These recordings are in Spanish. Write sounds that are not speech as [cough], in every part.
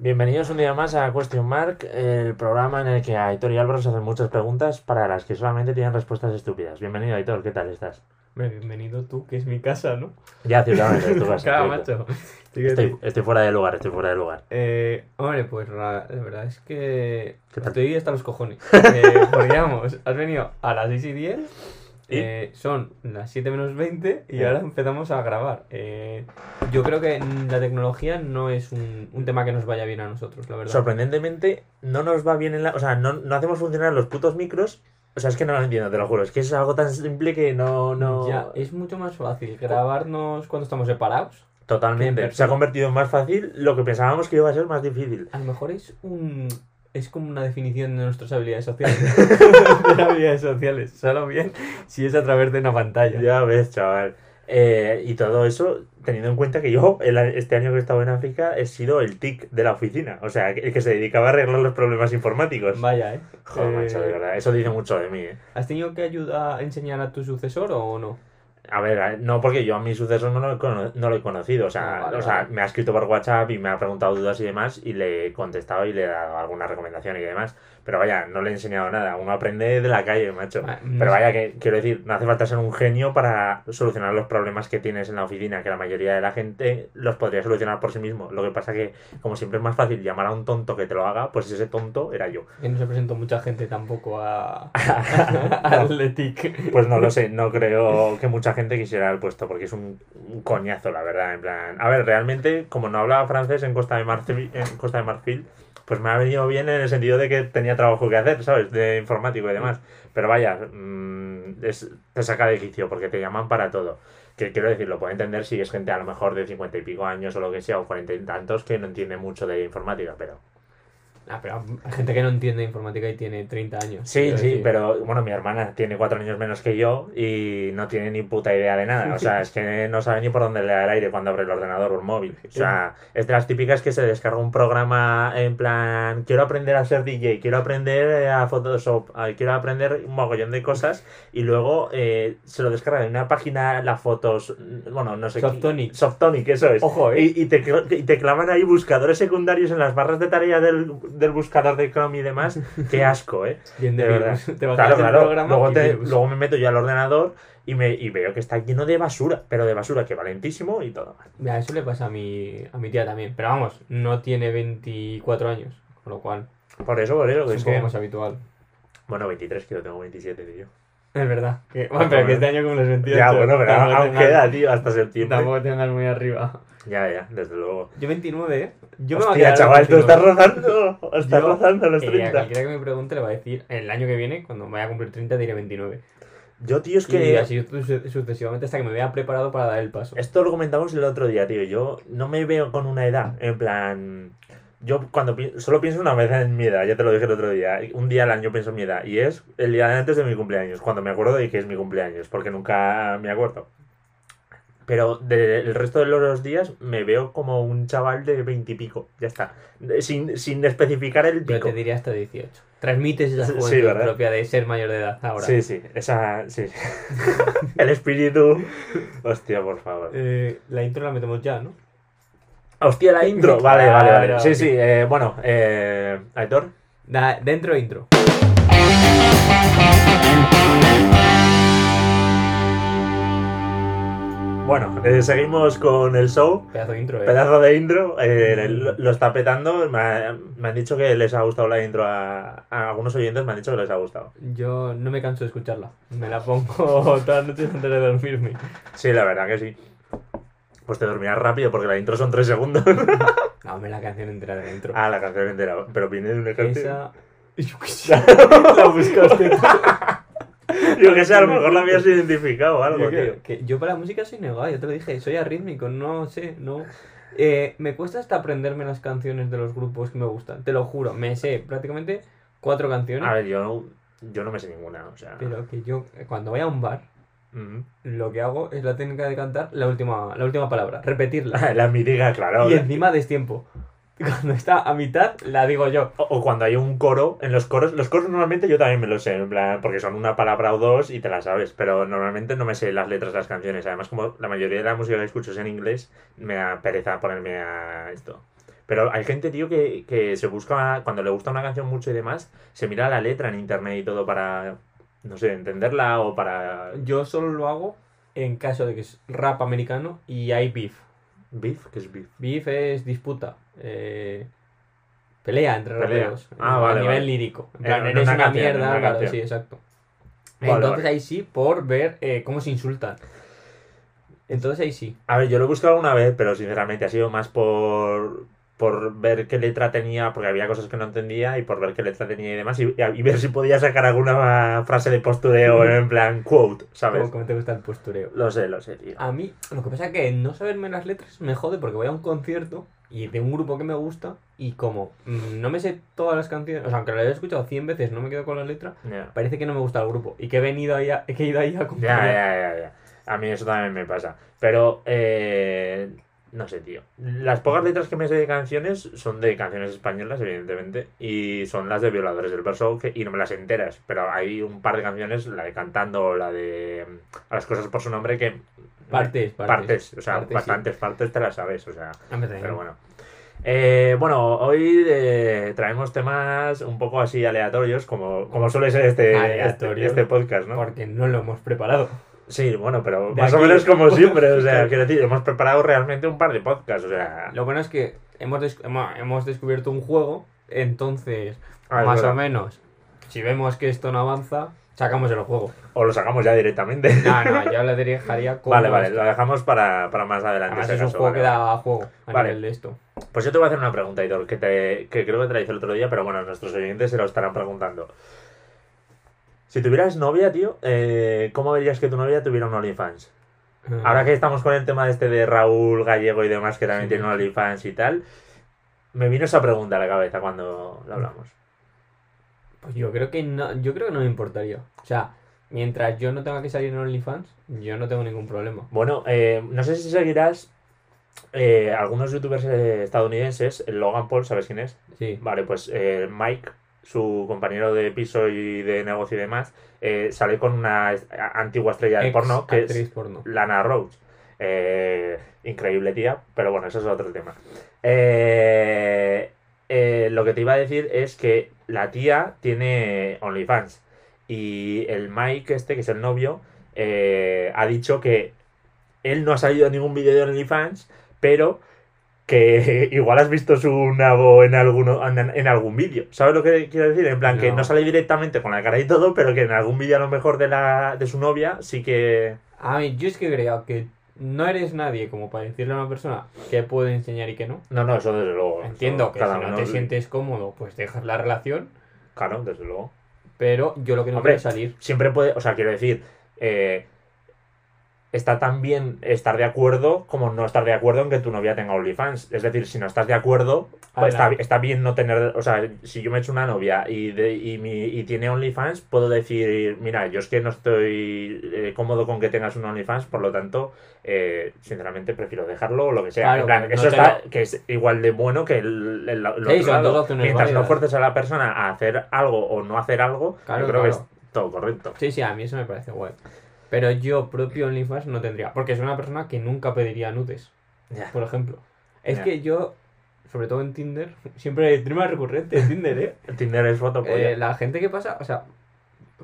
Bienvenidos un día más a Question Mark, el programa en el que Aitor y Álvaro se hacen muchas preguntas para las que solamente tienen respuestas estúpidas. Bienvenido Aitor, ¿qué tal estás? Bienvenido tú, que es mi casa, ¿no? Ya, ciertamente, es tu [laughs] casa. Claro, macho. Estoy, fuera de lugar, estoy fuera de lugar. Eh, hombre, pues la, la verdad es que estoy hasta los cojones. Eh, [laughs] podríamos, has venido a las 6 y 10, ¿Y? Eh, son las 7 menos 20 y ahora empezamos a grabar. Eh, yo creo que la tecnología no es un, un tema que nos vaya bien a nosotros, la verdad. Sorprendentemente, no nos va bien en la... O sea, no, no hacemos funcionar los putos micros. O sea, es que no lo entiendo, te lo juro. Es que es algo tan simple que no... no... Ya, es mucho más fácil grabarnos cuando estamos separados. Totalmente. Se ha convertido en más fácil lo que pensábamos que iba a ser más difícil. A lo mejor es un. Es como una definición de nuestras habilidades sociales. [laughs] [laughs] de habilidades sociales. Solo bien si es a través de una pantalla. Ya ves, chaval. Eh, y todo eso, teniendo en cuenta que yo, el- este año que he estado en África, he sido el TIC de la oficina. O sea, el que se dedicaba a arreglar los problemas informáticos. Vaya, ¿eh? Joder, Eh, macho, de verdad. Eso dice mucho de mí, ¿eh? ¿Has tenido que ayudar a enseñar a tu sucesor o no? A ver, a- no, porque yo a mi sucesor no lo he, cono- no lo he conocido. O sea, Ah, vale, o sea vale. me ha escrito por WhatsApp y me ha preguntado dudas y demás, y le he contestado y le he dado alguna recomendación y demás. Pero vaya, no le he enseñado nada. Uno aprende de la calle, macho. Ah, no Pero vaya que, quiero decir, no hace falta ser un genio para solucionar los problemas que tienes en la oficina, que la mayoría de la gente los podría solucionar por sí mismo. Lo que pasa que, como siempre es más fácil llamar a un tonto que te lo haga, pues ese tonto era yo. Que no se presentó mucha gente tampoco a. [laughs] al ETIC. Pues no lo sé, no creo que mucha gente quisiera el puesto, porque es un, un coñazo, la verdad. En plan, a ver, realmente, como no hablaba francés en Costa de Marfil, en Costa de Marfil pues me ha venido bien en el sentido de que tenía trabajo que hacer, ¿sabes? De informático y demás. Pero vaya, mm, es- te saca de quicio porque te llaman para todo. Que quiero decir, lo puedo entender si es gente a lo mejor de cincuenta y pico años o lo que sea, o cuarenta y tantos, que no entiende mucho de informática, pero... Ah, pero hay gente que no entiende informática y tiene 30 años. Sí, sí, decir. pero bueno, mi hermana tiene cuatro años menos que yo y no tiene ni puta idea de nada. O sea, [laughs] es que no sabe ni por dónde le da el aire cuando abre el ordenador o el móvil. O sea, es de las típicas que se descarga un programa en plan, quiero aprender a ser DJ, quiero aprender eh, a Photoshop, quiero aprender un mogollón de cosas y luego eh, se lo descarga en una página, las fotos, mm, bueno, no sé qué- Softonic. Softonic, eso es. Ojo, ¿eh? Y, y te, y te clavan ahí buscadores secundarios en las barras de tarea del, del buscador de Chrome y demás. [laughs] Qué asco, ¿eh? Bien de De verdad. [laughs] Te vas Claro, a claro. Luego, te- luego me meto yo al ordenador y, me, y veo que está lleno de basura, pero de basura que valentísimo y todo. Mira, eso le pasa a mi, a mi tía también. Pero vamos, no tiene 24 años. Con lo cual, Por eso, por eso, que es es un poco más habitual. Bueno, 23, que yo tengo 27, tío. Es verdad. Que, bueno, pero que este año como los 28. Ya, bueno, pero aún queda, tío, hasta septiembre. Tampoco tengas muy arriba. Ya, ya, desde luego. Yo 29, ¿eh? Yo me voy a Hostia, quedar chaval, tú estás 29. rozando, estás Yo, rozando los Eh, a 30. cualquiera que me pregunte le va a decir, el año que viene, cuando vaya a cumplir 30, diré 29. Yo, tío, es Y que... así su- sucesivamente hasta que me vea preparado para dar el paso. Esto lo comentamos el otro día, tío. Yo no me veo con una edad. En plan. Yo cuando pi- solo pienso una vez en mi edad, ya te lo dije el otro día. Un día al año pienso en mi edad. Y es el día antes de mi cumpleaños. Cuando me acuerdo de que es mi cumpleaños. Porque nunca me acuerdo. Pero del resto de los días me veo como un chaval de veintipico. Ya está. Sin, sin especificar el Yo pico. te diría hasta 18. Transmites esa juventud propia de ser mayor de edad ahora. Sí, sí. Esa. Sí. [laughs] el espíritu. Hostia, por favor. Eh, la intro la metemos ya, ¿no? Hostia, la [laughs] intro. Vale, Claro, vale, vale. claro. Sí, sí. eh, bueno, eh, Aitor. Da- dentro intro. Bueno, eh, seguimos con el show. Pedazo de intro, eh. Pedazo de intro. eh, lo, lo está petando. Me, ha- me han dicho que les ha gustado la intro a, a algunos oyentes. Me han dicho que les ha gustado. Yo no me canso de escucharla. Me la pongo [laughs] todas las noches antes de dormirme. Sí, la verdad que sí. Pues te dormirás rápido porque la intro son tres segundos. [laughs] No, me la canción entera de la intro. ah, la canción entera. Pero viene de una canción. Esa. [laughs] La buscaste. [laughs] Yo que sé, a lo mejor la habías identificado o algo, Yo, tío. que, que yo para la música soy negado, ya te lo dije, soy arrítmico, no sé, no. Eh, me cuesta hasta aprenderme las canciones de los grupos que me gustan, te lo juro, me sé prácticamente cuatro canciones, A ver, yo no, yo no me sé ninguna, o sea. pero que yo cuando voy a un bar, lo que hago es la técnica de cantar la última, la última palabra, repetirla. [laughs] La mítica, claro. y encima destiempo. Cuando está a mitad, la digo yo. O, o cuando hay un coro, en los coros, los coros normalmente yo también me los sé, en plan, porque son una palabra o dos y te la sabes, pero normalmente no me sé las letras de las canciones. Además, como la mayoría de la música que escucho es en inglés, me da pereza ponerme a esto. Pero hay gente, tío, que, que se busca, cuando le gusta una canción mucho y demás, se mira la letra en internet y todo para, no sé, entenderla o para... Yo solo lo hago en caso de que es rap americano y hay beef. ¿Beef? ¿Qué es beef? Beef es disputa. Eh, pelea entre Pelea. raperos. Ah, a vale, nivel vale. lírico. En Eh, plan, en eres una una, canción, en mierda, una claro, canción. sí, exacto. Vale, Entonces ahí sí, por ver eh, cómo se insultan. Entonces ahí sí. A ver, yo lo he buscado alguna vez, pero sinceramente ha sido más por, por ver qué letra tenía, porque había cosas que no entendía y por ver qué letra tenía y demás, y, y ver si podía sacar alguna frase de postureo [laughs] en plan quote, ¿sabes? Como te gusta el postureo. Lo sé, lo sé, tío. A mí, lo que pasa es que no saberme las letras me jode porque voy a un concierto y de un grupo que me gusta y como no me sé todas las canciones, o sea, aunque lo haya escuchado 100 veces, no me quedo con la letra, parece que no me gusta el grupo y que he venido ahí a, que he ido ahí a Ya, acompañar. ya, ya, ya. A mí eso también me pasa. Pero, eh, no sé, tío. Las pocas letras que me sé de canciones son de canciones españolas, evidentemente, y son las de Violadores del Verso, que, y no me las enteras. Pero hay un par de canciones, la de Cantando la de mm, A las cosas por su nombre, que... Partes, partes. Partes, o sea, Partes, sí. bastantes partes te las sabes, o sea... A mí también. Pero bueno. Eh, bueno, hoy eh, traemos temas un poco así aleatorios, como, como suele ser este, este, este podcast, ¿no? Porque no lo hemos preparado. Sí, bueno, pero De más o menos como [laughs] siempre, o sea, quiero decir, hemos preparado realmente un par de podcasts, o sea... Lo bueno es que hemos, des- hemos descubierto un juego, entonces, Ah, más verdad. o menos, si vemos que esto no avanza, sacamos el juego. O lo sacamos ya directamente. No, no, [laughs] yo le dejaría como... vale, vale, lo dejamos para, para más adelante. Además es un juego vale, que da juego a Vale. nivel de esto. Pues yo te voy a hacer una pregunta, Hitor, que, te, que creo que te la hice el otro día, pero bueno, nuestros oyentes se lo estarán preguntando. Si tuvieras novia, tío, eh, ¿cómo verías que tu novia tuviera un OnlyFans? Ahora que estamos con el tema este de Raúl Gallego y demás, que también Sí. tiene un OnlyFans y tal, me vino esa pregunta a la cabeza cuando lo hablamos. Pues yo creo que no, yo creo que no me importaría. O sea, mientras yo no tenga que salir en OnlyFans, yo no tengo ningún problema. Bueno, eh, no sé si seguirás eh, algunos youtubers eh, estadounidenses, Logan Paul, ¿sabes quién es? Sí. Vale, pues eh, Mike, su compañero de piso y de negocio y demás, eh, sale con una antigua estrella de porno que es porno. Lana Rhodes. Eh, increíble tía, pero bueno, eso es otro tema. Eh, eh, lo que te iba a decir es que la tía tiene OnlyFans y el Mike este, que es el novio, eh, ha dicho que él no ha salido en ningún vídeo de OnlyFans, pero que [laughs] igual has visto su nabo en, alguno, en, en algún vídeo. ¿Sabes lo que quiero decir? En plan, que No. sale directamente con la cara y todo, pero que en algún vídeo a lo mejor de, la, de su novia sí que... A mí, yo es que creo que no eres nadie como para decirle a una persona qué puede enseñar y qué no. No, no, eso desde luego. Entiendo Eso que si no te sientes cómodo, pues dejas la relación, Claro, desde luego. pero yo lo que no Hombre, quiero es salir. Siempre puede, o sea, quiero decir, eh, está tan bien estar de acuerdo como no estar de acuerdo en que tu novia tenga OnlyFans. Es decir, si no estás de acuerdo, pues está, está bien no tener, o sea, si yo me echo una novia y, de, y, mi, y tiene OnlyFans, puedo decir, mira, yo es que no estoy eh, cómodo con que tengas un OnlyFans, por lo tanto, eh, sinceramente prefiero dejarlo o lo que sea. Claro, En plan, no eso está, lo- que es igual de bueno que el, el- el Sí, otro lado. Mientras no fuerces a la persona a hacer algo o no hacer algo, yo creo que es todo correcto. Sí, sí, a mí eso me parece guay. Pero yo propio OnlyFans no tendría, porque soy una persona que nunca pediría nudes, por ejemplo. Es que yo, sobre todo en Tinder, [laughs] siempre el tema recurrente en Tinder, ¿eh? [laughs] Tinder es foto Eh, la gente que pasa, o sea,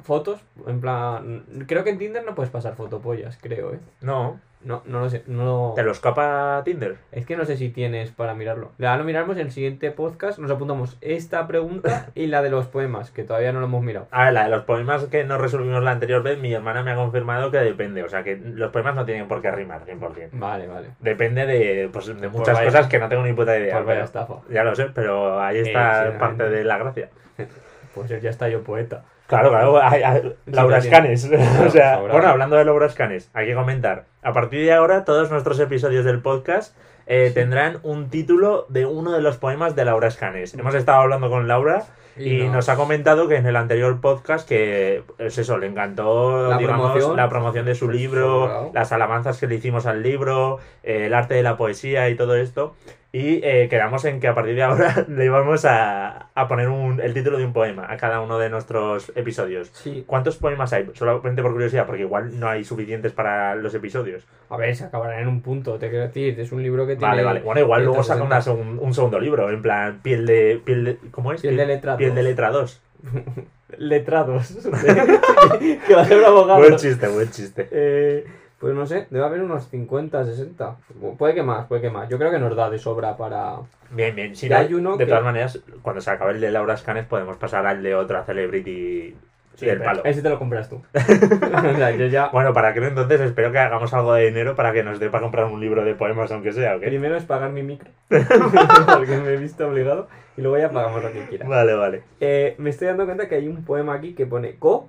fotos, en plan, creo que en Tinder no puedes pasar fotopollas, creo, ¿eh? No, No, no lo sé, no te lo escapa Tinder. Es que no sé si tienes para mirarlo. Ya lo miraremos en el siguiente podcast, nos apuntamos esta pregunta [laughs] y la de los poemas, que todavía no lo hemos mirado. A ver, la de los poemas que no resolvimos la anterior vez, mi hermana me ha confirmado que depende. O sea, que los poemas no tienen por qué rimar 100%. Vale, vale. Depende de, pues, de muchas vaya- cosas que no tengo ni puta idea. Pues vaya pero- estafa. ya lo sé, pero ahí Eh, está sí, parte de la gracia. [laughs] Pues ya está yo poeta. Claro, claro, hay- Laura Escanes. [laughs] o sea, bueno, hablando de Laura Escanes, hay que comentar. A partir de ahora, todos nuestros episodios del podcast eh, tendrán un título de uno de los poemas de Laura Escanes. Hemos estado hablando con Laura y, Y nos... nos- ha comentado que en el anterior podcast que es eso, le encantó La digamos, promoción. la promoción de su Pues libro, sobrado. las alabanzas que le hicimos al libro, eh, el arte de la poesía y todo esto. Y eh, quedamos en que a partir de ahora [laughs] le íbamos a, a poner un, el título de un poema a cada uno de nuestros episodios. Sí. ¿Cuántos poemas hay? Solamente por curiosidad, porque igual no hay suficientes para los episodios. A ver, se acabará en un punto, te quiero decir. Es un libro que tiene. Vale, vale. Bueno, igual luego saca 160. una segun- un segundo libro, en plan, piel de. Piel de ¿Cómo es? Piel de letra Piel de letra 2. [laughs] Letrados. [laughs] que va a ser un abogado. Buen chiste, buen chiste. Eh, pues no sé, debe haber unos 50, 60. Puede que más, puede que más. Yo creo que nos da de sobra para. Bien, bien. Si no, hay uno de que- todas maneras, cuando se acabe el de Laura Scanes, podemos pasar al de otra celebrity del pero palo. Ese te lo compras tú. [laughs] o sea, yo ya. Bueno, para aquel entonces espero que hagamos algo de dinero para que nos dé para comprar un libro de poemas, aunque sea, ¿ok? Primero es pagar mi micro. [laughs] porque me he visto obligado. Y luego ya pagamos lo que quieras. Vale, vale. Eh, me estoy dando cuenta que hay un poema aquí que pone co,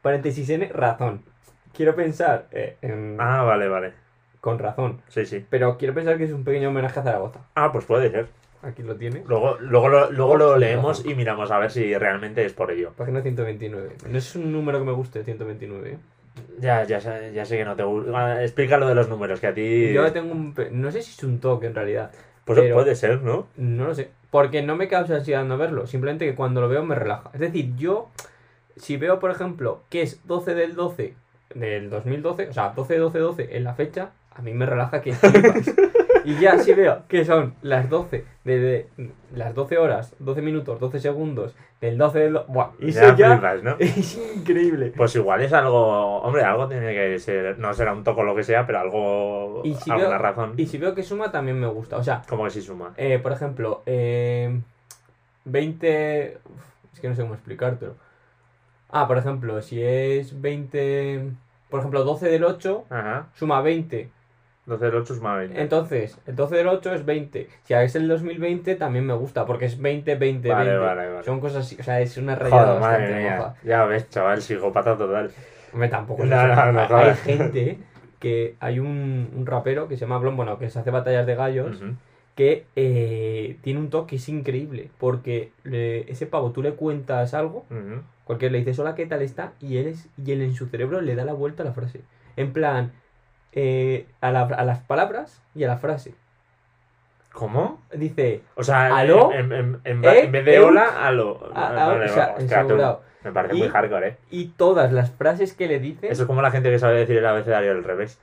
paréntesis n, razón. Quiero pensar eh, en- Ah, vale, vale. con razón. Sí, sí. Pero quiero pensar que es un pequeño homenaje a Zaragoza. Ah, pues puede ser. Aquí lo tiene. Luego, luego, lo, luego lo Sí, leemos razón. y miramos a ver si realmente es por ello. Página 129. No es un número que me guste, 129. ¿eh? Ya, ya, sé- ya sé que no te gusta. Explica lo de los números, que a ti. Yo tengo un... No sé si es un toque en realidad. Pues pero- puede ser, ¿no? No lo sé. Porque no me causa ansiedad no verlo. Simplemente que cuando lo veo me relaja. Es decir, yo... Si veo, por ejemplo, que es 12 del 12 del 2012, o sea, 12 12 12 en la fecha, a mí me relaja que flipas. [laughs] Y ya si veo que son las 12 de, de- las 12 horas, 12 minutos, 12 segundos del 12 del... do- Buah, y Ya ya flipas, ¿no? [laughs] es increíble. Pues igual es algo. Hombre, algo tiene que ser. No será un toco lo que sea, pero algo. Y si alguna veo- razón. Y si veo que suma también me gusta. O sea, Como que si suma. Eh, por ejemplo, eh, 20... uf, Es que no sé cómo explicártelo. Ah, por ejemplo, si es 20... Por ejemplo, 12 del 8 Ajá. suma 20. 12 del 8 suma 20. Entonces, el 12 del 8 es 20. Si es el 2020 también me gusta, porque es 20, 20, Vale, 20. vale, vale. Son cosas así, o sea, es una rayada Joder, madre bastante mía. moja. Ya ves, chaval, psicópata total. Hombre, tampoco [laughs] es No, no, no Hay- gente que... Hay un, un rapero que se llama Blon, bueno, que se hace batallas de gallos. Ujú. que eh, tiene un toque es increíble, porque le- ese pavo tú le cuentas algo, Ujú. Cualquiera le dices hola, ¿qué tal está? Y él, es, y él en su cerebro le da la vuelta a la frase. En plan, eh, a, la- a las palabras y a la frase. ¿Cómo? Dice, O sea, ¿Aló? En, en- en- ¿Eh? en vez de ¿Eh? hola, aló. a- Vale, a- vale, o sea, hostia, tú, asegurado. Me parece Y- muy hardcore, ¿eh? Y todas las frases que le dice... Eso es como la gente que sabe decir el abecedario al revés.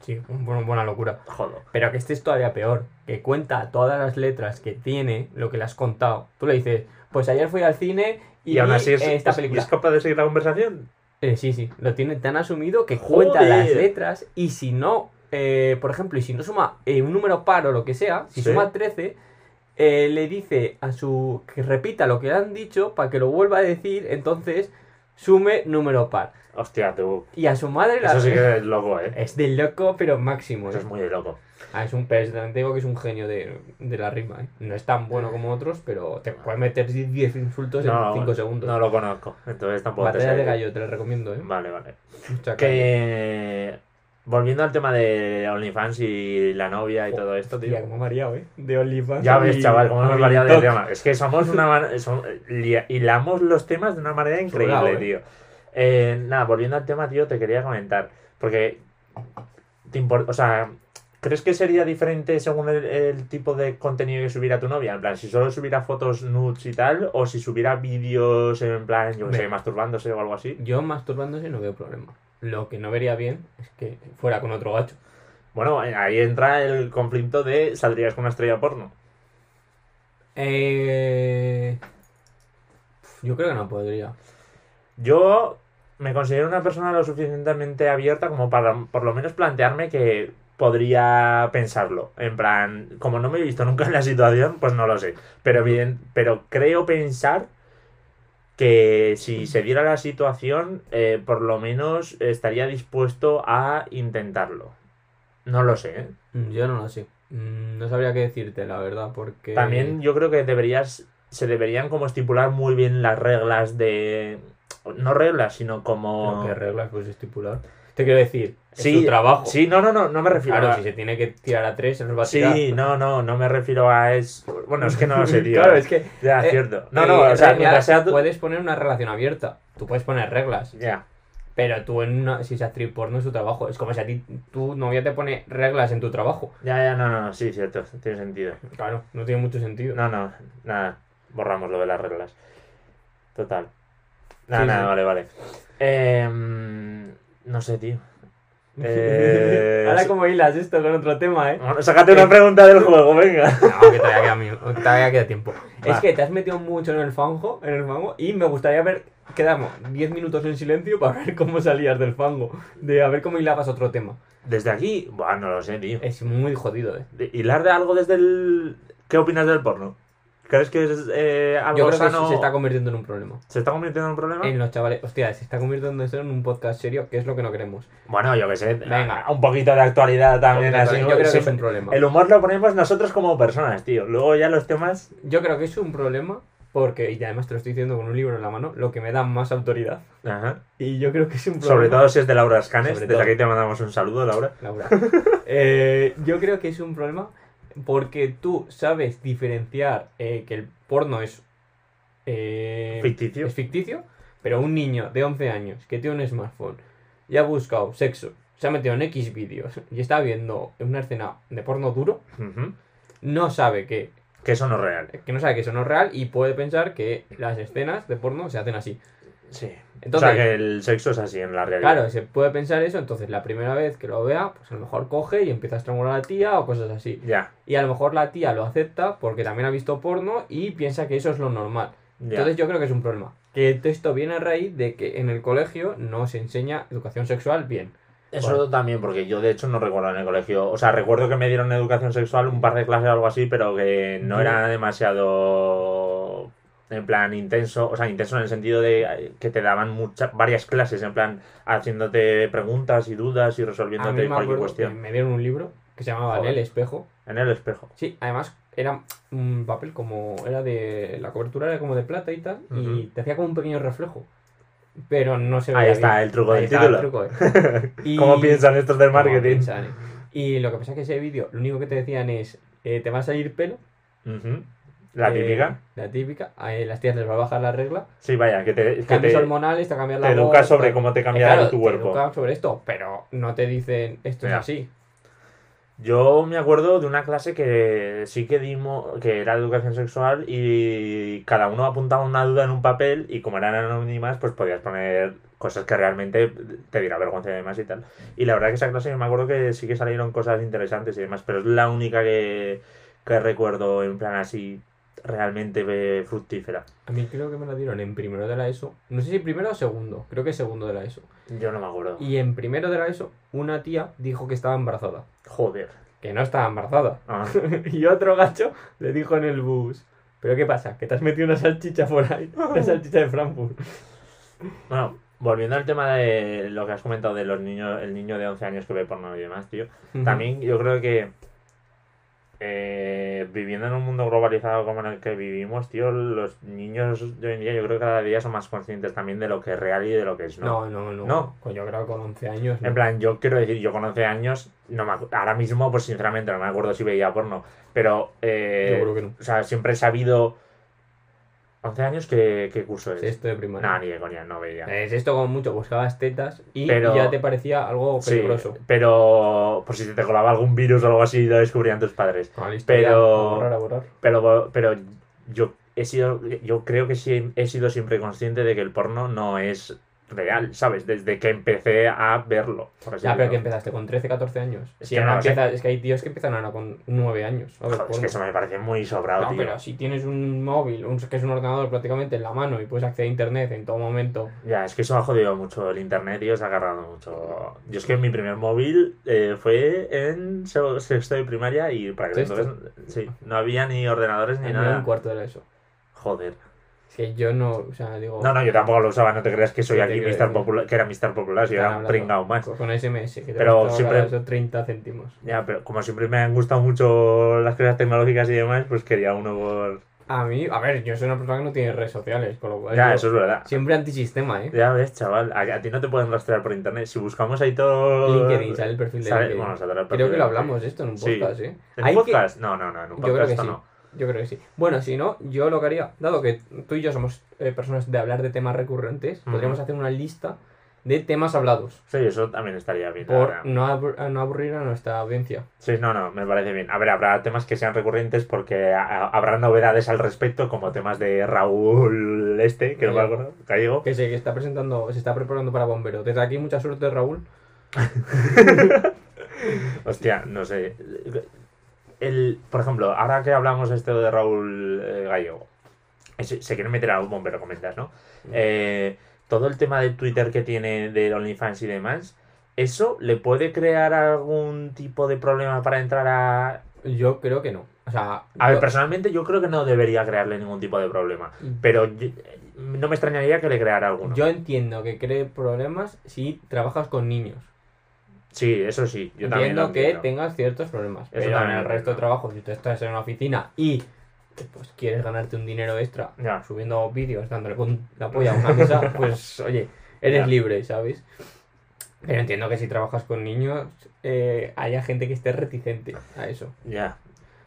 Sí, un- una buena locura. Joder. Pero que este es todavía peor, que cuenta todas las letras que tiene, lo que le has contado. Tú le dices, pues ayer fui al cine y, Y, aún así es, eh, esta es- película. es capaz de seguir la conversación. Eh, sí, sí, lo tiene tan asumido que Joder. cuenta las letras y si no, eh, por ejemplo, y si no suma eh, un número par o lo que sea, si Sí. suma 13, eh, le dice a su que repita lo que le han dicho para que lo vuelva a decir, entonces sume número par. Hostia, tú. Y a su madre la... Eso sí [laughs] que es loco, ¿eh? Es de loco, pero máximo. Eso ¿eh? es muy de loco. Ah, es un pez, también te digo que es un genio de, de la rima, ¿eh? No es tan bueno como otros, pero te puede meter 10 insultos No, en 5 segundos. No lo conozco, entonces tampoco te Batalla sé de gallo, te lo recomiendo, ¿eh? Vale, vale. Mucha calle. Que. Volviendo al tema de OnlyFans y la novia y todo esto, tío. Tía, como mareado, ¿eh? De OnlyFans. Ya ves, chaval, cómo hemos variado de tema. Es que somos una man- [laughs] lia- hilamos los temas de una manera increíble, ¿eh? tío. Eh, nada, volviendo al tema, tío, te quería comentar. Porque. Te o sea, ¿crees que sería diferente según el, el tipo de contenido que subiera tu novia? En plan, si solo subiera fotos nudes y tal, o si subiera vídeos en plan, yo qué sé, masturbándose o algo así. Yo masturbándose no veo problema. Lo que no vería bien es que fuera con otro gacho. Bueno, ahí entra el conflicto de ¿saldrías con una estrella porno? Eh... Yo creo que no podría. Yo me considero una persona lo suficientemente abierta como para por lo menos plantearme que podría pensarlo. En plan, como no me he visto nunca en la situación, pues no lo sé. Pero bien, pero creo pensar que si se diera la situación, eh, por lo menos estaría dispuesto a intentarlo. No lo sé. ¿eh? Mm, Yo no lo sé. Mm, No sabría qué decirte, la verdad, porque... También yo creo que deberías, se deberían como estipular muy bien las reglas de, no reglas, sino como ¿Qué reglas puedes estipular? Te quiero decir, es Sí, su trabajo. Sí, no, no, no, no me refiero Claro, a... si se tiene que tirar a tres, se nos va a tirar. Sí, no, no, no me refiero a es... Bueno, es que no lo sé, [laughs] tío. Claro, es que... Ya, eh, cierto. No, eh, no, o sea, mientras sea... tu- Puedes poner una relación abierta. Tú puedes poner reglas. Ya. Pero tú en una, si es actriz porno es tu trabajo. Es como si a ti tu novia te pone reglas en tu trabajo. Ya, ya, no, no, no, sí, cierto, tiene sentido. Claro, no tiene mucho sentido. No, no, nada, borramos lo de las reglas. Total. Nada, Sí, nada, sí. vale, vale. Em, no sé, tío. [laughs] Eh, Ahora como hilas esto con otro tema, ¿eh? Bueno, sácate una pregunta del juego, venga. No, que todavía queda, todavía queda tiempo. Va. Es que te has metido mucho en el fango, en el fango, y me gustaría ver, quedamos 10 minutos en silencio para ver cómo salías del fango, de a ver cómo hilabas otro tema. Desde aquí, bueno, no lo sé, tío. Es muy jodido, eh. De- ¿Hilar de algo desde el... ¿Qué opinas del porno? ¿Crees que es eh, algo Yo creo que se está convirtiendo en un problema. ¿Se está convirtiendo en un problema? En los chavales, hostia, se está convirtiendo en un podcast serio, que es lo que no queremos. Bueno, yo que sé. Venga. Un poquito de actualidad también. así, yo creo que es un problema. El humor lo ponemos nosotros como personas, tío. Luego ya los temas... Yo creo que es un problema porque, y además te lo estoy diciendo con un libro en la mano, lo que me da más autoridad. Ajá. Y yo creo que es un problema. Sobre todo si es de Laura Scanes. Desde todo. aquí te mandamos un saludo, Laura. Laura. [laughs] Eh, yo creo que es un problema porque tú sabes diferenciar eh, que el porno es, eh, Ficticio. es ficticio, pero un niño de 11 años que tiene un smartphone y ha buscado sexo, se ha metido en X vídeos y está viendo una escena de porno duro, no sabe que, Que eso no es real. que no sabe que eso no es real y puede pensar que las escenas de porno se hacen así. Sí. Entonces, o sea que el sexo es así en la realidad. Claro, se puede pensar eso, entonces la primera vez que lo vea, pues a lo mejor coge y empieza a estrangular a la tía o cosas así. Ya. Y a lo mejor la tía lo acepta porque también ha visto porno y piensa que eso es lo normal. ya. Entonces yo creo que es un problema. Que esto viene a raíz de que en el colegio no se enseña educación sexual bien. Eso también, porque yo de hecho no recuerdo en el colegio. O sea, recuerdo que me dieron educación sexual un par de clases o algo así, pero que no era demasiado. En plan intenso, o sea, intenso en el sentido de eh, que te daban muchas, varias clases, en plan haciéndote preguntas y dudas y resolviéndote me cualquier cuestión. me dieron un libro que se llamaba Joder. El espejo. En el espejo. Sí, además era un papel como era de la cobertura era como de plata y tal y te hacía como un pequeño reflejo. Pero no se Ahí veía está bien. el truco Ahí del está título. el truco, eh. [laughs] Y- ¿Cómo piensan estos del ¿Cómo marketing? piensan, eh? Y lo que pasa es que ese vídeo, lo único que te decían es, eh, te va a salir pelo. Ujú. La eh, típica. la típica. A eh, las tías les va a bajar la regla. Sí, vaya, que te, que Cambios te, hormonales, te la te voz, educa sobre cómo te Eh, cambia claro, tu te cuerpo. educan sobre esto, pero no te dicen esto es así. Yo me acuerdo de una clase que sí que dimos, que era de educación sexual y cada uno apuntaba una duda en un papel y como eran anónimas, pues podías poner cosas que realmente te diera vergüenza y demás y tal. Y la verdad que esa clase me acuerdo que sí que salieron cosas interesantes y demás, pero es la única que, que recuerdo en plan así realmente fructífera. A mí creo que me la dieron en primero de la ESO. No sé si primero o segundo. Creo que segundo de la ESO. Yo no me acuerdo. Y en primero de la ESO, una tía dijo que estaba embarazada. Joder. Que no estaba embarazada. Ah, [laughs] y otro gacho le dijo en el bus. ¿Pero qué pasa? Que te has metido una salchicha por ahí. [laughs] Una salchicha de Frankfurt. Bueno, volviendo al tema de lo que has comentado de los niños, el niño de 11 años que ve porno y demás, tío. También yo creo que eh, viviendo en un mundo globalizado como en el que vivimos, tío, los niños de hoy en día yo creo que cada día son más conscientes también de lo que es real y de lo que es no. No, no, no. No. Pues yo creo que con 11 años. no. En plan, yo quiero decir, yo con 11 años, no me ahora mismo, pues sinceramente no me acuerdo si veía porno, pero, eh, Yo creo que no. o sea, siempre he sabido... 11 años, ¿qué, qué curso es? Sexto de primaria. No, ni de coña, no veía. Es esto como mucho, buscabas tetas y, Pero- y ya te parecía algo Sí, peligroso. pero por si te colaba algún virus o algo así, lo descubrían tus padres. La historia, Pero- a borrar, a borrar. Pero, pero yo he sido, yo creo que sí he sido siempre consciente de que el porno no es real, ¿sabes? Desde que empecé a verlo. por Ya, pero que empezaste con 13, 14 años. Es Si que no empieza- es que hay tíos que empiezan ahora con 9 años. a ver, Joder, es que eso me parece muy sobrado, No, tío. pero si tienes un móvil, un, que es un ordenador prácticamente en la mano y puedes acceder a internet en todo momento. Ya, es que eso ha jodido mucho el internet y os ha agarrado mucho. Yo es que mi primer móvil eh, fue en se- sexto de primaria y para que entonces sí, no había ni ordenadores ni En un nada. cuarto de eso. Joder. Que yo no, o sea, digo. No, no, yo tampoco lo usaba, no te creas que soy aquí Mr. Popular, que era Mr. Popular, si era un pringao más. Con SMS, que te Pero siempre- esos 30 céntimos. Ya, pero como siempre me han gustado mucho las cosas tecnológicas y demás, pues quería uno por... A mí, a ver, yo soy una persona que no tiene redes sociales, con lo cual. Ya, yo eso es verdad. Siempre antisistema, ¿eh? Ya ves, chaval, a, a ti no te pueden rastrear por internet. Si buscamos ahí todo... LinkedIn, sale el perfil de Sale- LinkedIn. bueno, saldrá el Creo que lo hablamos esto en un Sí. podcast, ¿eh? ¿En un que- podcast? No, no, no, en un Yo creo podcast que sí. no. Yo creo que sí. Bueno, si no, yo lo que haría, dado que tú y yo somos eh, personas de hablar de temas recurrentes, podríamos hacer una lista de temas hablados. Sí, eso también estaría bien. Por no, abur- no aburrir a nuestra audiencia. Sí, no, no, me parece bien. A ver, habrá temas que sean recurrentes porque habrá novedades al respecto, como temas de Raúl este, que no me acuerdo, Gallego. Que se que está presentando, se está preparando para bombero. Desde aquí mucha suerte, Raúl. [laughs] Hostia, no sé. El, por ejemplo, ahora que hablamos esto de Raúl eh, Gallego, se, se quiere meter a un bombero, comentas, ¿no? Eh, todo el tema de Twitter que tiene de OnlyFans y demás, ¿eso le puede crear algún tipo de problema para entrar a... Yo creo que no. O sea, A ver, personalmente yo creo que no debería crearle ningún tipo de problema, pero yo- no me extrañaría que le creara alguno. yo entiendo que cree problemas si trabajas con niños. Sí, eso sí, yo también lo entiendo que entiendo. tengas ciertos problemas. Eso pero en el resto de entiendo. trabajo, si tú estás en una oficina y pues quieres ganarte un dinero extra Ya. subiendo vídeos, dándole con la polla a una mesa, [laughs] pues oye, eres Ya. libre, ¿sabes? Pero entiendo que si trabajas con niños, eh, haya gente que esté reticente a eso. Ya,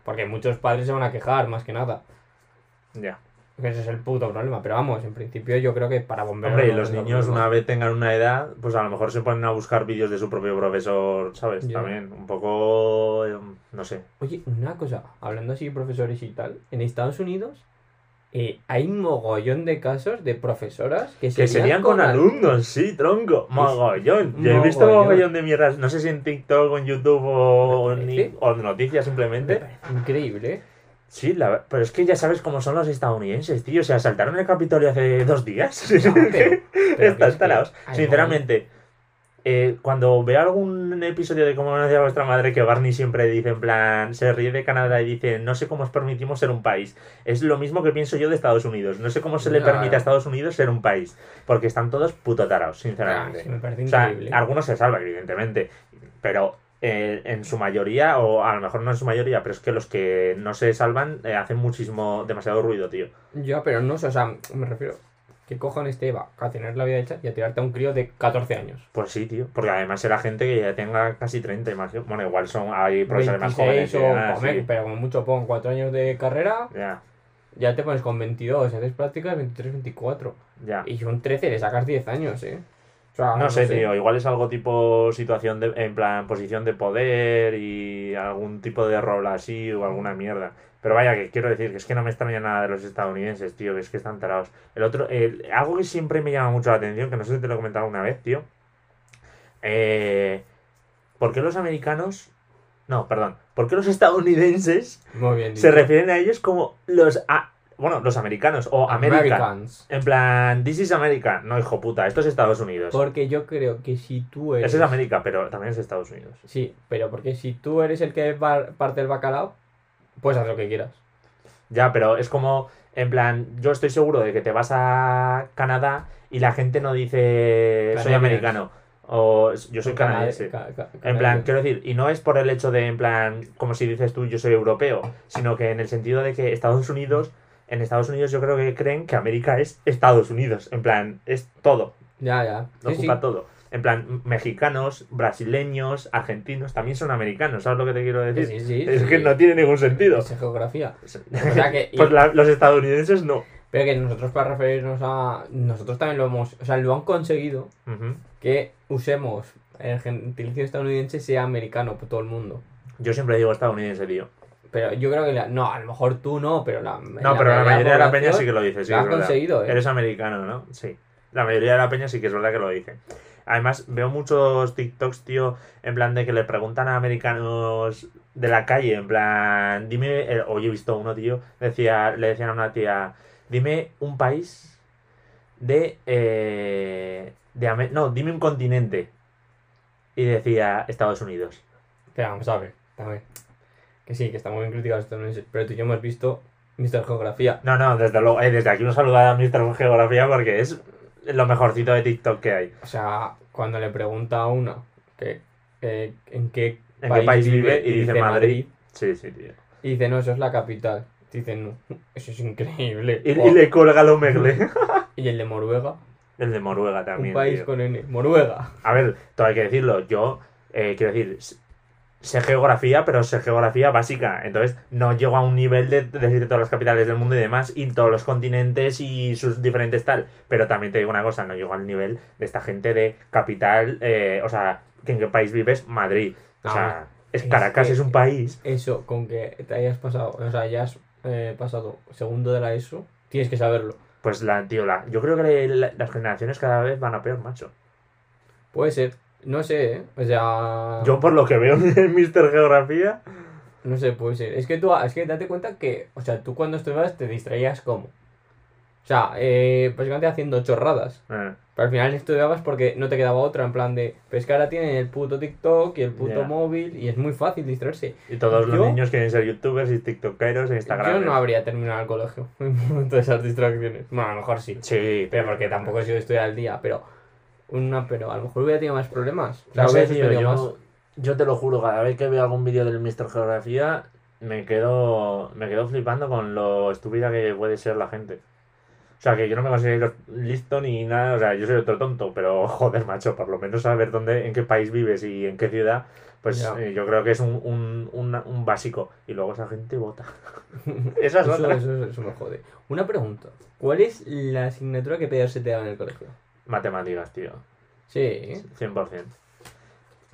Porque muchos padres se van a quejar, más que nada. ya. Que ese es el puto problema. Pero vamos, en principio yo creo que para bomberos. Hombre, y los niños una vez tengan una edad, pues a lo mejor se ponen a buscar vídeos de su propio profesor, ¿sabes? También, un poco, eh, no sé. Oye, una cosa, hablando así de profesores y tal, en Estados Unidos eh, hay un mogollón de casos de profesoras que, Que serían con al- alumnos, sí, tronco. Mogollón. Yo he visto Mogollón. de mierdas, no sé si en TikTok o en YouTube o, parece- o en noticias Me simplemente. parece Increíble, ¿eh? Sí, la- pero es que ya sabes cómo son los estadounidenses, tío. O sea, saltaron el Capitolio hace dos días. [laughs] pero- [laughs] pero que Están es Sinceramente, eh, cuando veo algún episodio de cómo nació vuestra madre, que Barney siempre dice, en plan, se ríe de Canadá y dice, no sé cómo os permitimos ser un país. Es lo mismo que pienso yo de Estados Unidos. No sé cómo se le permite a Estados Unidos ser un país. Porque están todos puto tarados, Ah, sinceramente. sí, me parece O sea, algunos se salvan, evidentemente. Pero eh, en su mayoría, o a lo mejor no en su mayoría, pero es que los que no se salvan eh, hacen muchísimo, demasiado ruido, tío. Ya, pero no sé, o sea, me refiero. ¿Qué cojones te lleva a tener la vida hecha y a tirarte a un crío de 14 años? Pues sí, tío. Porque además será gente que ya tenga casi 30 y más. Bueno, igual son hay profesores más jóvenes. 26 y o, sí. pero como mucho pon 4 años de carrera, Ya, ya te pones con 22, haces prácticas 23, 24. ya. Y un 13 le sacas 10 años, ¿eh? O sea, No sé, tío, igual es algo tipo situación de, en plan, posición de poder y algún tipo de rol así o alguna mierda. Pero vaya, que quiero decir que es que no me extraña nada de los estadounidenses, tío, que es que están tarados. El otro, el- algo que siempre me llama mucho la atención, que no sé si te lo he comentado una vez, tío. Eh, ¿Por qué los americanos... No, perdón. ¿Por qué los estadounidenses Muy bien. se refieren a ellos como los... a- bueno, los americanos o América. Americans. En plan, this is America. No, hijo puta, esto es Estados Unidos. Porque yo creo que si tú eres. Ese es América, pero también es Estados Unidos. Sí, pero porque si tú eres el que parte el bacalao, puedes hacer lo que quieras. Ya, pero es como, en plan, yo estoy seguro de que te vas a Canadá y la gente no dice soy americano o yo soy canadiense. Ca- ca- En plan, quiero decir, y no es por el hecho de, en plan, como si dices tú, yo soy europeo, sino que en el sentido de que Estados Unidos, en Estados Unidos yo creo que creen que América es Estados Unidos, en plan, es todo, Ya, ya. lo Sí, sí. ocupa todo. En plan, mexicanos, brasileños, argentinos, también son americanos, ¿sabes lo que te quiero decir? Sí, sí, es que no tiene ningún sentido. Es geografía. O sea que, [laughs] y- Pues la- los estadounidenses no. Pero que nosotros para referirnos a... Nosotros también lo hemos... O sea, lo han conseguido que usemos el gentilicio estadounidense sea americano por todo el mundo. Yo siempre digo estadounidense, tío. Pero yo creo que... la- no, a lo mejor tú no, pero la... No, pero la mayoría de la peña sí que lo dice, sí, lo has conseguido, ¿eh? Eres americano, ¿no? Sí. La mayoría de la peña sí que es verdad que lo dice. Además, veo muchos TikToks, tío, en plan de que le preguntan a americanos de la calle, en plan, dime, eh, o yo he visto uno, tío, decía, le decían a una tía, dime un país de, eh, de no, dime un continente. Y decía Estados Unidos. Pero vamos a ver, también. Que sí, que está muy bien criticado estadounidenses. Pero tú y yo hemos visto Mr. Geografía. No, no, desde luego, eh, desde aquí un saludo a Mr. Geografía porque es lo mejorcito de TikTok que hay. O sea, cuando le pregunta a uno que, eh, en qué ¿En qué país vive? Y dice Madrid. Sí, sí, tío. Y dice, no, eso es la capital. Dicen, no, eso es increíble. Y, le cuelga lo megle. [laughs] Y el de Noruega, El de Noruega también. un país tío. con N. Noruega. A ver, todo hay que decirlo. Yo, eh, quiero decir, sé geografía, pero sé geografía básica. Entonces, no llego a un nivel de de decirte todas las capitales del mundo y demás, y todos los continentes y sus diferentes tal. Pero también te digo una cosa, no llego al nivel de esta gente de capital, eh, o sea, que ¿en qué país vives? Madrid. O Ah, sea, es es Caracas que- es un país. Eso, con que te hayas pasado, o sea, hayas eh, pasado segundo de la ESO, tienes que saberlo. Pues la, tío, la, yo creo que la- las generaciones cada vez van a peor, macho. Puede ser, no sé, ¿eh? O sea, Yo por lo que veo en [laughs] Mister Geografía, no sé, puede ser. Es que tú, es que date cuenta que, o sea, tú cuando estudiabas te distraías como. O sea, eh, básicamente haciendo chorradas. eh, Pero al final estudiabas porque no te quedaba otra, en plan de, pues que ahora tienen el puto TikTok y el puto Ya. móvil y es muy fácil distraerse. y todos Yo- los niños quieren ser youtubers y tiktokeros e instagramers. Yo no habría terminado el colegio con [laughs] todas esas distracciones. Bueno, a lo mejor sí. Sí, Pero porque tampoco he sido estudiar al día, pero una, pero a lo mejor hubiera tenido más problemas. No sé, tío, más. yo, te lo juro, cada vez que veo algún vídeo del Mr. Geografía, me quedo, me quedo flipando con lo estúpida que puede ser la gente. O sea, que yo no me considero listo ni nada, o sea, yo soy otro tonto, pero joder, macho, por lo menos saber dónde, en qué país vives y en qué ciudad, pues eh, yo creo que es un, un, un, un básico. Y luego esa gente vota. [laughs] esa es Eso, otra. eso, eso me jode. Una pregunta. ¿Cuál es la asignatura que peor se te da en el colegio? Matemáticas, tío. Sí, 100%.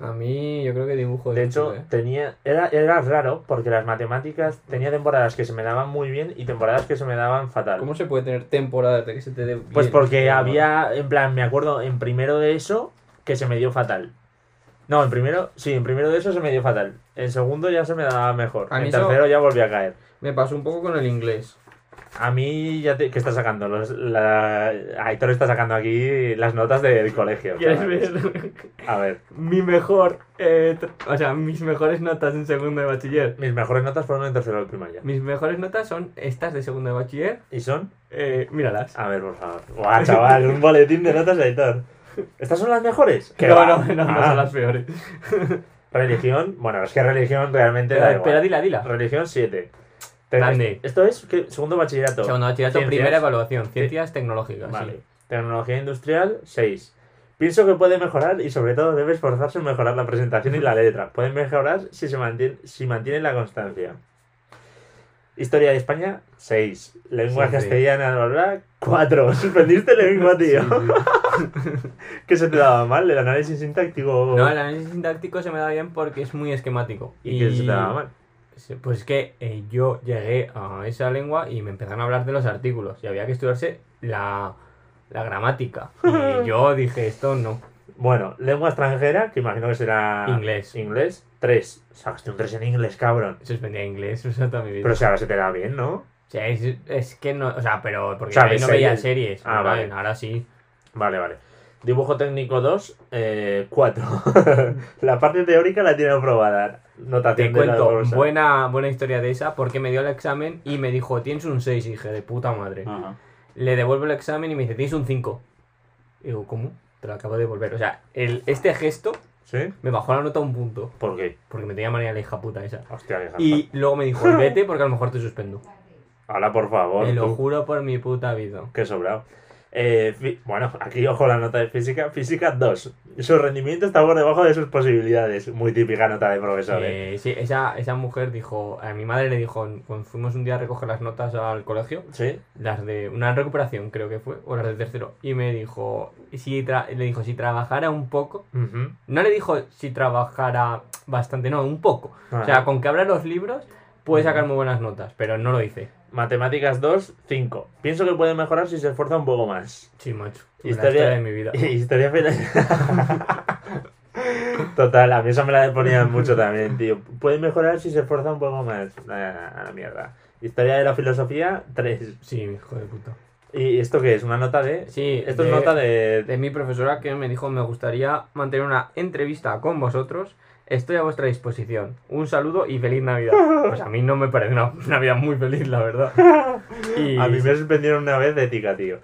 a mí yo creo que dibujo De hecho, ¿eh? tenía era, era raro porque las matemáticas tenía temporadas que se me daban muy bien y temporadas que se me daban fatal. ¿Cómo se puede tener temporadas de que se te dé Pues bien? porque Pero- había, en plan, me acuerdo en primero de eso que se me dio fatal. No, en primero, sí, en primero de eso se me dio fatal. En segundo ya se me daba mejor. En tercero ya volví a caer. Me pasó un poco con el inglés. A mí ya te, ¿qué está sacando? Los, la, Aitor está sacando aquí las notas del colegio. ¿Quieres ver? A ver, Mi mejor, eh, o sea, mis mejores notas en segundo de bachiller. mis mejores notas fueron en tercero de primaria. Mis mejores notas son estas de segundo de bachiller. ¿Y son? Eh, míralas. A ver, por favor. Guau, chaval, un boletín de notas de Aitor. ¿Estas son las mejores? ¿Qué No, va? no, no, no Ah, son las peores. Religión, bueno, es que religión realmente Espera, da igual. espera, dila, dila. Religión 7. Grande. Esto es ¿qué? segundo bachillerato. Segundo bachillerato, Ciencias. primera evaluación. Ciencias tecnológicas. Vale. sí. Tecnología industrial 6. Pienso que puede mejorar y sobre todo debe esforzarse en mejorar la presentación y la letra. Puede mejorar si se mantiene, si mantiene la constancia. Historia de España 6. Lengua Sí, castellana, bla, bla, 4. Suspendiste lengua, tío. Sí. [laughs] ¿Qué se te daba mal? El análisis sintáctico. No, el análisis sintáctico se me da bien porque es muy esquemático. ¿Y qué se te daba mal? Pues es que eh, yo llegué a esa lengua y me empezaron a hablar de los artículos y había que estudiarse la, la gramática. Y [laughs] yo dije, esto no. Bueno, lengua extranjera, que imagino que será. Inglés. Inglés 3. Sacaste un 3 en inglés, cabrón. Suspendía inglés, [laughs] o sea, toda mi vida. Pero si ahora se te da bien, ¿no? O sea, es, es que no, o sea, pero porque ahí no veía series. Ah, ahora, vale. ahora sí. Vale, vale. Dibujo técnico 2, eh, 4. [laughs] la parte teórica la tiene aprobada. Notación Te cuento, buena, buena historia de esa, porque me dio el examen y me dijo, tienes un 6, hija de puta madre. Ajá. Le devuelvo el examen y me dice, tienes un 5. Digo, ¿cómo? Te lo acabo de devolver. O sea, el, este gesto ¿Sí? me bajó la nota un punto, ¿Por qué? porque me tenía manía la hija puta esa. Hostia, qué Y luego me dijo, vete porque a lo mejor te suspendo. [laughs] Habla, por favor. Te lo tú. juro por mi puta vida. Qué sobrado. Eh, bueno, aquí ojo la nota de física. Física 2. Su rendimiento está por debajo de sus posibilidades. Muy típica nota de profesor. ¿eh? Eh, sí, esa, esa mujer dijo, a mi madre le dijo, cuando fuimos un día a recoger las notas al colegio, ¿Sí? las de una recuperación creo que fue, o las de tercero, y me dijo, si tra- le dijo, si trabajara un poco, no le dijo si trabajara bastante, no, un poco. O sea, con que abra los libros puede sacar muy buenas notas, pero no lo hice. Matemáticas 2, 5. Pienso que puede mejorar si se esfuerza un poco más. Sí, macho. Historia- La historia de mi vida. [laughs] Historia Total, a mí eso me la ponían mucho también, tío. Puede mejorar si se esfuerza un poco más. A la mierda. Historia de la filosofía, 3. Sí, hijo de puta. ¿Y esto qué es? ¿Una nota de...? Sí, Esto de- es nota de... De mi profesora que me dijo, me gustaría mantener una entrevista con vosotros. Estoy a vuestra disposición. Un saludo y feliz Navidad. [laughs] Pues a mí no me parece una Navidad muy feliz, la verdad. [laughs] Y A mí me suspendieron una vez de ética, tío.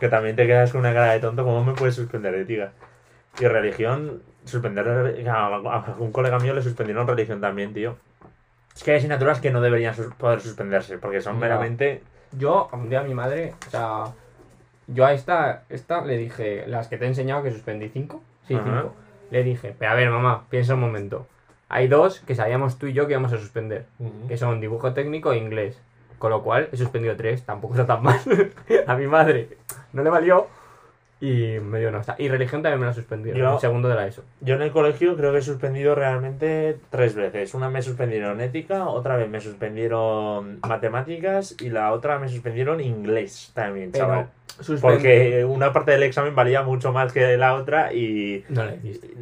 Que también te quedas con una cara de tonto. ¿Cómo me puedes suspender de ética? Y religión, suspender... A un colega mío le suspendieron religión también, tío. Es que hay asignaturas que no deberían sus- poder suspenderse, porque son meramente... yo, un día a mi madre, o sea, yo a esta, esta le dije, las que te he enseñado que suspendí cinco, sí, Ajá. cinco. Le dije, pero a ver, mamá, piensa un momento. Hay dos que sabíamos tú y yo que íbamos a suspender, que son dibujo técnico e inglés. Con lo cual he suspendido tres, tampoco está tan mal. [laughs] a mi madre no le valió y me dio nota. Y religión también me la suspendido, Yo- en segundo de la ESO. Yo en el colegio creo que he suspendido realmente tres veces. Una me suspendieron ética, otra vez me suspendieron matemáticas y la otra me suspendieron inglés también, Pero chaval. Porque una parte del examen valía mucho más que la otra y, No la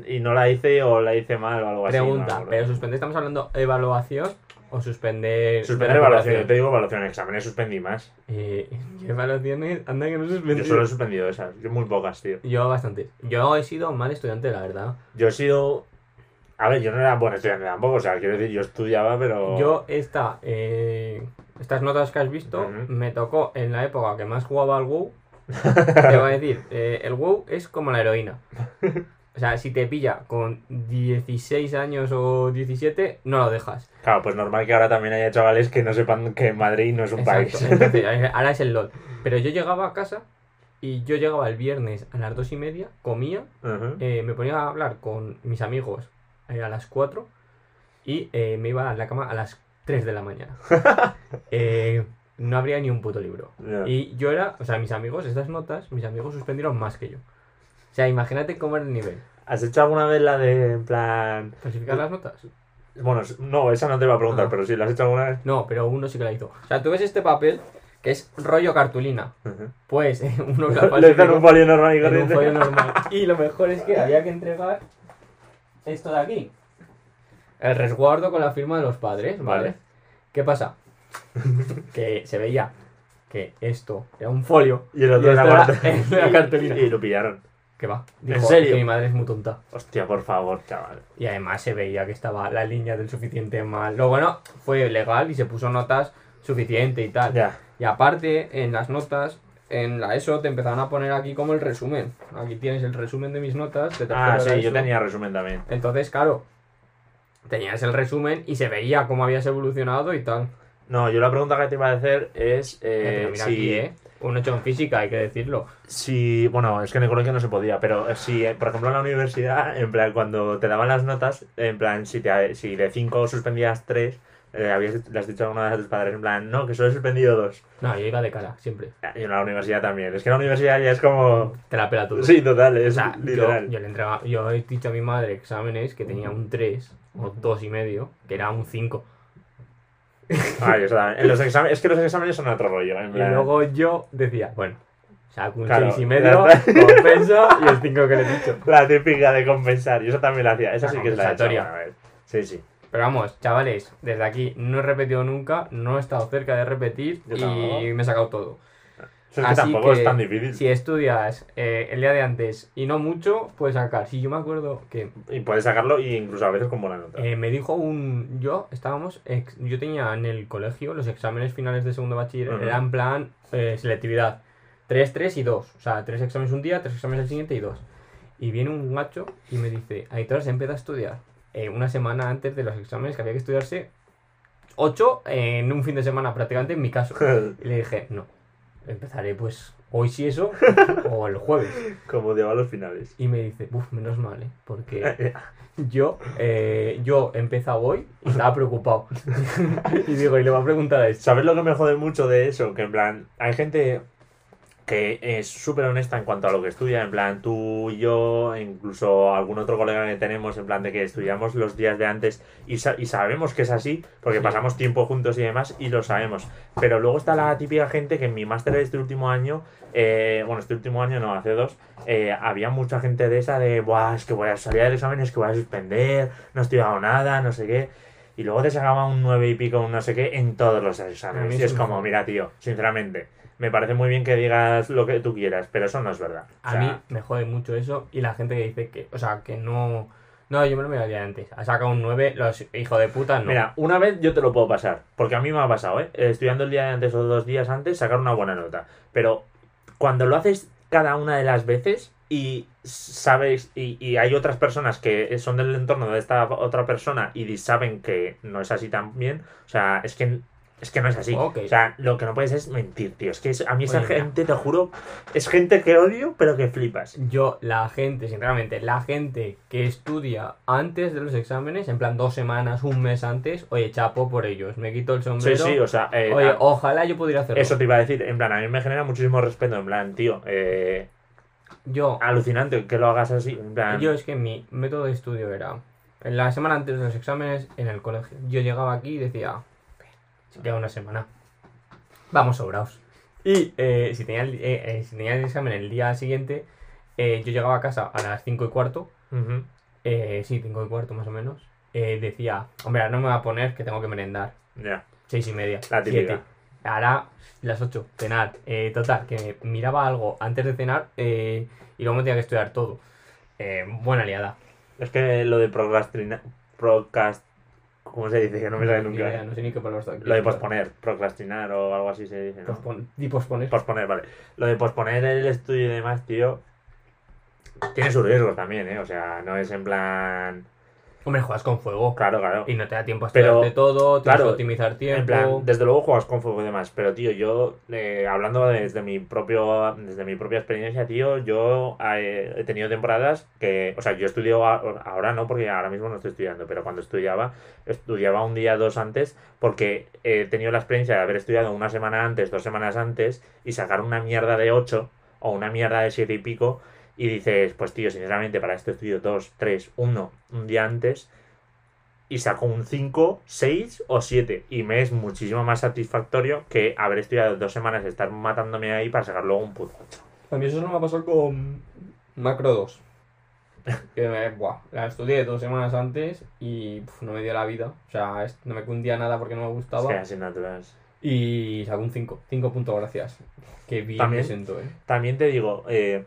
y no la hice o la hice mal o algo así. no Pregunta. ¿pero suspender estamos hablando evaluación o suspender... Suspender evaluación, yo te digo evaluación, exámenes suspendí más. Eh, [laughs] ¿Qué evaluaciones? Anda que no suspendí. Yo solo he suspendido esas, yo muy pocas, tío. Yo bastante. Yo he sido un mal estudiante, la verdad. Yo he sido... A ver, yo no era buen estudiante tampoco, o sea, quiero decir, yo estudiaba, pero... Yo esta, eh, estas notas que has visto me tocó en la época que más jugaba al WoW. [laughs] Te voy a decir, eh, el WoW es como la heroína. [laughs] O sea, si te pilla con 16 años o 17, no lo dejas. Claro, pues normal que ahora también haya chavales que no sepan que Madrid no es un Exacto. país. Entonces, [laughs] ahora es el LOL. Pero yo llegaba a casa y yo llegaba el viernes a las 2 y media, comía, eh, me ponía a hablar con mis amigos eh, a las 4 y eh, me iba a la cama a las 3 de la mañana. [laughs] No habría ni un puto libro. Y yo era, o sea, mis amigos, estas notas, mis amigos suspendieron más que yo. O sea, imagínate cómo era el nivel. ¿Has hecho alguna vez la de, en plan... ¿Falsificar las notas? Bueno, no, esa no te iba a preguntar, Ah. pero sí, ¿la has hecho alguna vez? No, pero uno sí que la hizo. O sea, tú ves este papel, que es rollo cartulina. Ujú. Pues eh, [laughs] uno que la Le hizo en un folio normal y en un corriente. folio normal. [laughs] Y lo mejor es que había que entregar esto de aquí. El resguardo con la firma de los padres, ¿vale? Vale. ¿Qué pasa? [laughs] que se veía que esto era un folio Y el otro Y era y- cartulina. Y lo pillaron. Que va. ¿En Dijo, serio? Que mi madre es muy tonta. Hostia, por favor, chaval. Y además se veía que estaba la línea del suficiente mal. Lo bueno fue legal y se puso notas suficiente y tal. Ya. Y aparte, en las notas, en la ESO te empezaron a poner aquí como el resumen. Aquí tienes el resumen de mis notas. de Ah, sí, yo tenía resumen también. Entonces, claro, tenías el resumen y se veía cómo habías evolucionado y tal. No, yo la pregunta que te iba a hacer es Eh, eh, pero mira si, aquí, ¿eh? Un hecho en física, hay que decirlo. si, bueno, es que en el colegio no se podía, pero si, eh, por ejemplo, en la universidad, en plan, cuando te daban las notas, en plan, si, te, si de 5 suspendías 3, habías, le has dicho a alguna de tus padres, en plan, no, que solo he suspendido 2. No, yo iba de cara, siempre. Y en la universidad también. Es que en la universidad ya es como... Te la pela todo. Sí, total, O sea, yo, literal. yo le entregaba, yo he dicho a mi madre exámenes que tenía un 3 o 2 y medio, que era un 5. Sea, en los exámenes, es que los exámenes son otro rollo. En Y luego yo decía, bueno, saco un Claro, 6 y medio, compensa y el 5 que le he dicho. [laughs] La típica de compensar, y eso también la hacía. Esa La sí que es la vez. Sí, sí. Pero vamos, chavales, desde aquí no he repetido nunca, no he estado cerca de repetir Yo y me he sacado todo. Eso es que Así tampoco que, es tan difícil. Si estudias eh, el día de antes y no mucho, puedes sacar. Si yo me acuerdo que Y puedes sacarlo e incluso a veces con buena nota. eh, me dijo un. Yo estábamos. ex- yo tenía en el colegio los exámenes finales de segundo bachiller, Ujú. eran en plan eh, selectividad: 3, 3 y 2. O sea, 3 exámenes un día, 3 exámenes el siguiente y 2. Y viene un gacho y me dice: Aitor, se empieza a estudiar una semana antes de los exámenes que había que estudiarse 8 en un fin de semana, prácticamente en mi caso. [laughs] Y le dije: No, empezaré pues hoy sí eso o el jueves. [laughs] Como odiaba los finales. Y me dice, uff, menos mal, ¿eh? porque [laughs] yo, eh, yo he empezado hoy y estaba preocupado. [laughs] y digo, y le voy a preguntar a esto. ¿Sabes lo que me jode mucho de eso? Que en plan, hay gente que es súper honesta en cuanto a lo que estudia, en plan tú y yo, incluso algún otro colega que tenemos, en plan de que estudiamos los días de antes y, sa- y sabemos que es así, porque Sí. pasamos tiempo juntos y demás, y lo sabemos. Pero luego está la típica gente que en mi máster de este último año, eh, bueno, este último año no, hace dos, eh, había mucha gente de esa de, Buah, es que voy a salir del examen, es que voy a suspender, no he estudiado nada, no sé qué. Y luego te sacaba un 9 y pico, un no sé qué, en todos los exámenes. Y es como, mira, tío, sinceramente, me parece muy bien que digas lo que tú quieras, pero eso no es verdad. O A mí me jode mucho eso y la gente que dice que, o sea, que no... No, yo me lo miraría antes. Ha sacado un 9, los hijos de puta no. Mira, una vez yo te lo puedo pasar, porque a mí me ha pasado, ¿eh? Estudiando el día de antes o dos días antes, sacar una buena nota. Pero cuando lo haces cada una de las veces y sabes, y, y hay otras personas que son del entorno de esta otra persona y saben que no es así también, o sea, es que Es que no es así. O sea, lo que no puedes es mentir, tío. Es que es- a mí esa Oye, mira. gente, te juro, es gente que odio, pero que flipas. Yo, la gente, sinceramente, la gente que estudia antes de los exámenes, en plan dos semanas, un mes antes, oye, chapo por ellos, me quito el Sí, sombrero. sí, o sea, eh, oye, a- ojalá yo pudiera hacerlo. eso te iba a decir. En plan, a mí me genera muchísimo respeto. En plan, tío, eh, Yo, alucinante que lo hagas así. En plan, yo es que mi método de estudio era, en la semana antes de los exámenes, en el colegio. Yo llegaba aquí y decía, queda una semana. Vamos sobraos. Y eh, si, tenía el, eh, eh, si tenía el examen el día siguiente, eh, yo llegaba a casa a las 5 y cuarto Eh, sí, cinco y cuarto más o menos. Decía, hombre, ahora no me va a poner que tengo que merendar. ya. Seis y media. La típica. siete. Ahora las ocho, cenar. Eh, total, que miraba algo antes de cenar y luego me tenía que estudiar todo. Buena liada. Es que lo de procrastinar. Procrast... ¿Cómo se dice? Que no me sale idea, nunca. no sé ni qué palabra está aquí. Lo de posponer, procrastinar o algo así se dice, ¿no? Pospon- y posponer. Posponer, vale. Lo de posponer el estudio y demás, tío. Tiene sus riesgos también, ¿eh? O sea, no es en plan. Hombre, juegas con fuego. Claro, claro. Y no te da tiempo a estudiarte todo, tienes claro, que optimizar tiempo. En plan, desde luego juegas con fuego y demás, pero tío, yo, eh, hablando desde mi propio, desde mi propia experiencia, tío, yo eh, he tenido temporadas que, o sea, yo estudio a- ahora no, porque ahora mismo no estoy estudiando, pero cuando estudiaba, estudiaba un día, dos antes, porque he tenido la experiencia de haber estudiado una semana antes, dos semanas antes, y sacar una mierda de ocho, o una mierda de siete y pico, y dices, pues tío, sinceramente, para esto estudio dos, tres, uno, un día antes, y saco un 5, 6 o 7. Y me es muchísimo más satisfactorio que haber estudiado dos semanas, estar matándome ahí para sacar luego un puto 8. A mí eso no me ha pasado con Macro 2. [laughs] Que me, buah, la estudié dos semanas antes y pf, no me dio la vida. O sea, es- no me cundía nada porque no me Es gustaba. que asignaturas. Y sacó un 5. 5 puntos, gracias. Que bien También- me siento, eh. También te digo, eh,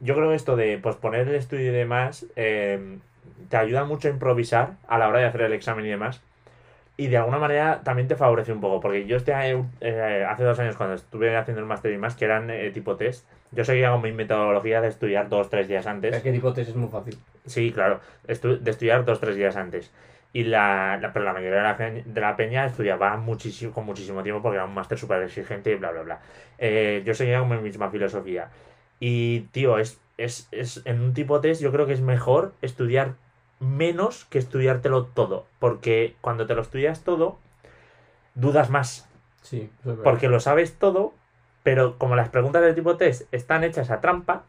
yo creo que esto de posponer el estudio y demás eh, te ayuda mucho a improvisar a la hora de hacer el examen y demás. Y de alguna manera también te favorece un poco, porque yo este eh, hace dos años cuando estuve haciendo el máster y más, que eran eh, tipo test, yo seguía con mi metodología de estudiar dos, tres días antes. Es que tipo test es muy fácil. Sí, claro, estu- de estudiar dos tres días antes. Y la, la- pero la mayoría de la, gen- de la peña estudiaba muchísimo, con muchísimo tiempo porque era un máster súper exigente y bla, bla, bla. Eh, yo seguía con mi misma filosofía. Y, tío, es, es, es, en un tipo test yo creo que es mejor estudiar menos que estudiártelo todo. Porque cuando te lo estudias todo, dudas más. Sí. Porque lo sabes todo, pero como las preguntas del tipo test están hechas a trampa,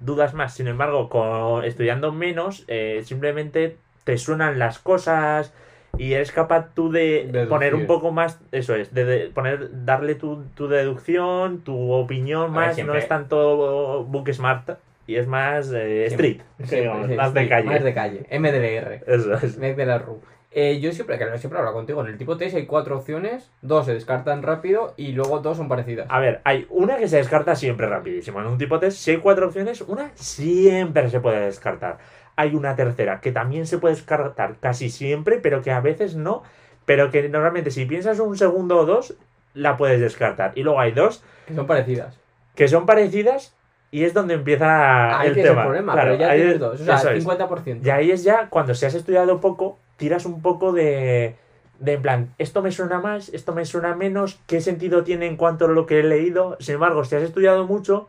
dudas más. Sin embargo, con, estudiando menos, eh, simplemente te suenan las cosas y eres capaz tú de Deducir. poner un poco más, eso es, de, de poner, darle tu, tu deducción, tu opinión ver, más, siempre- no es tanto book smart y es más eh, street, digamos, más de calle. Más de calle. MDLR. Eso es. Mec de la RU. Eh, yo siempre, que siempre hablo contigo, en el tipo test hay cuatro opciones, dos se descartan rápido y luego dos son parecidas. A ver, hay una que se descarta siempre rapidísimo. En un tipo test, si hay cuatro opciones, una siempre se puede descartar. Hay una tercera que también se puede descartar casi siempre, pero que a veces no. Pero que normalmente si piensas un segundo o dos, la puedes descartar. Y luego hay dos Que son parecidas. que son parecidas y es donde empieza Ahí el es el tema. problema, Claro, pero ya ahí tienes es- dos. O sea, es. 50%. Y ahí es ya cuando si has estudiado poco, tiras un poco de, de en plan, esto me suena más, esto me suena menos, qué sentido tiene en cuanto a lo que he leído. Sin embargo, si has estudiado mucho,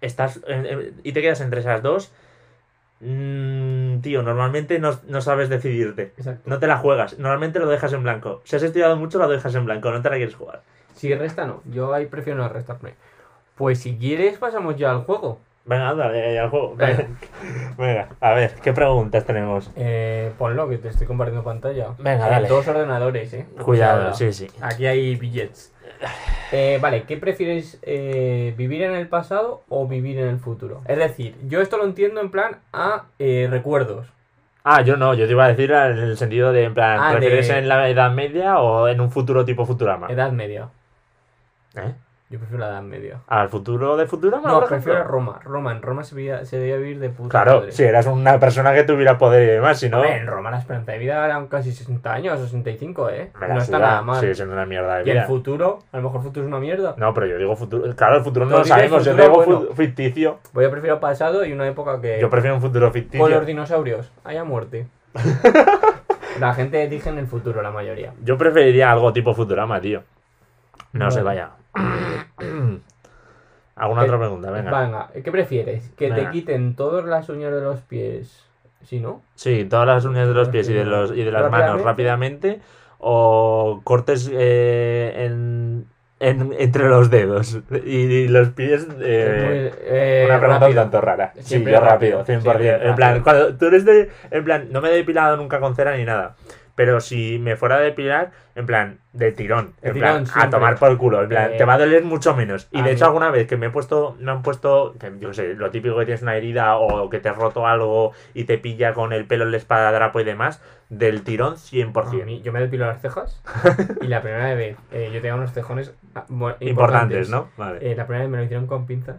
estás eh, y te quedas entre esas dos, mm, tío, normalmente no, no sabes decidirte. Exacto. No te la juegas, normalmente lo dejas en blanco. Si has estudiado mucho, lo dejas en blanco, no te la quieres jugar. Si resta, no. Yo ahí prefiero no restarme. Pues si quieres, pasamos ya al juego. Venga, dale, al juego. Venga. [laughs] Venga, a ver, ¿qué preguntas tenemos? Eh, ponlo, que te estoy compartiendo pantalla. Venga, Hay dale. Dos ordenadores, eh. Cuidado, O sea, sí, sí. Aquí hay billets. Eh, vale, ¿qué prefieres? eh, ¿Vivir en el pasado o vivir en el futuro? Es decir, yo esto lo entiendo en plan a eh, recuerdos. Ah, yo no, yo te iba a decir en el sentido de, en plan, Ah, ¿prefieres en la Edad Media o en un futuro tipo Futurama? Edad media. ¿Eh? Yo prefiero la edad media. ¿Al futuro de Futurama? No, prefiero ejemplo? Roma. Roma, en Roma se, veía- se debía vivir de puta Claro, madre. si eras una persona que tuviera poder y demás, si no... Hombre, en Roma la esperanza de vida eran casi 60 años, 65, ¿eh? me No está nada mal. Sigue siendo una mierda de y el vida. futuro, a lo mejor el futuro es una mierda. No, pero yo digo futuro... Claro, el futuro no lo sabemos, yo futuro digo bueno. fu- ficticio. Voy a prefiero pasado y una época que... Yo prefiero un futuro ficticio. Con los dinosaurios, haya muerte. [laughs] La gente elige en el futuro, la mayoría. Yo preferiría algo tipo Futurama, tío. No se vaya. [clears throat] ¿Alguna ¿Qué- otra pregunta? Venga. Venga, ¿qué prefieres? ¿Que te quiten todas las uñas de los pies? ¿Sí, no? Sí, todas las uñas de los pies y de, los, y de las manos rápidamente. O cortes eh, en, en- entre los dedos. Y, y los pies. eh, Muy- eh, una pregunta un rápido. tanto rara. Sí, Siempre yo rápido, rápido, 100%. siempre en plan, rápido. cuando tú eres de. En plan, no me he depilado nunca con cera ni nada. Pero si me fuera a depilar, en plan, de tirón. De En tirón, plan, a tomar por culo. En plan, Eh, te va a doler mucho menos. Y de hecho, alguna vez que me he puesto. Me han puesto. que yo qué sé, lo típico que tienes una herida o que te has roto algo y te pilla con el pelo en la espadadrapo y demás. Del tirón, 100%. A mí- yo me depilo las cejas y la primera vez eh, yo tenía unos cejones ah, Importantes, ¿no? Vale. Eh, la primera vez me lo hicieron con pinzas.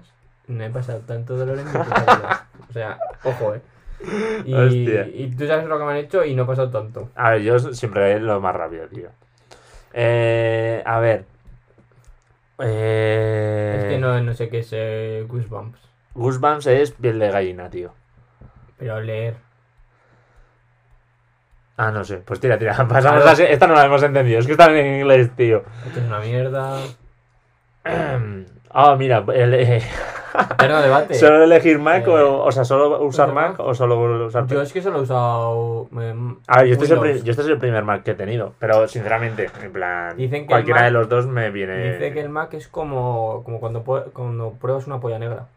No he pasado tanto dolor en mi vida. O sea, ojo, eh. [laughs] Y, Hostia. y tú sabes lo que me han hecho y no he pasado tanto. A ver, yo siempre lo más rápido, tío. Eh, a ver. Eh, Es que no, no sé qué es eh, Goosebumps. Goosebumps es piel de gallina, tío. Pero leer. Ah, no sé. Pues tira, tira. [laughs] Pasamos Claro. Esta no la hemos entendido. Es que está en inglés, tío. Esto es una mierda. [clears throat] Ah, mira. el, eh, [laughs] Pero debate. [laughs] ¿Solo elegir Mac Eh, o, o sea, solo usar ¿solo Mac o solo usar Yo es que solo he usado. em, A ver, yo este, es el yo este es el primer Mac que he tenido. Pero sinceramente, en plan. Dicen que cualquiera Mac- de los dos me viene. Dice que el Mac es como, como cuando, cuando pruebas una polla negra.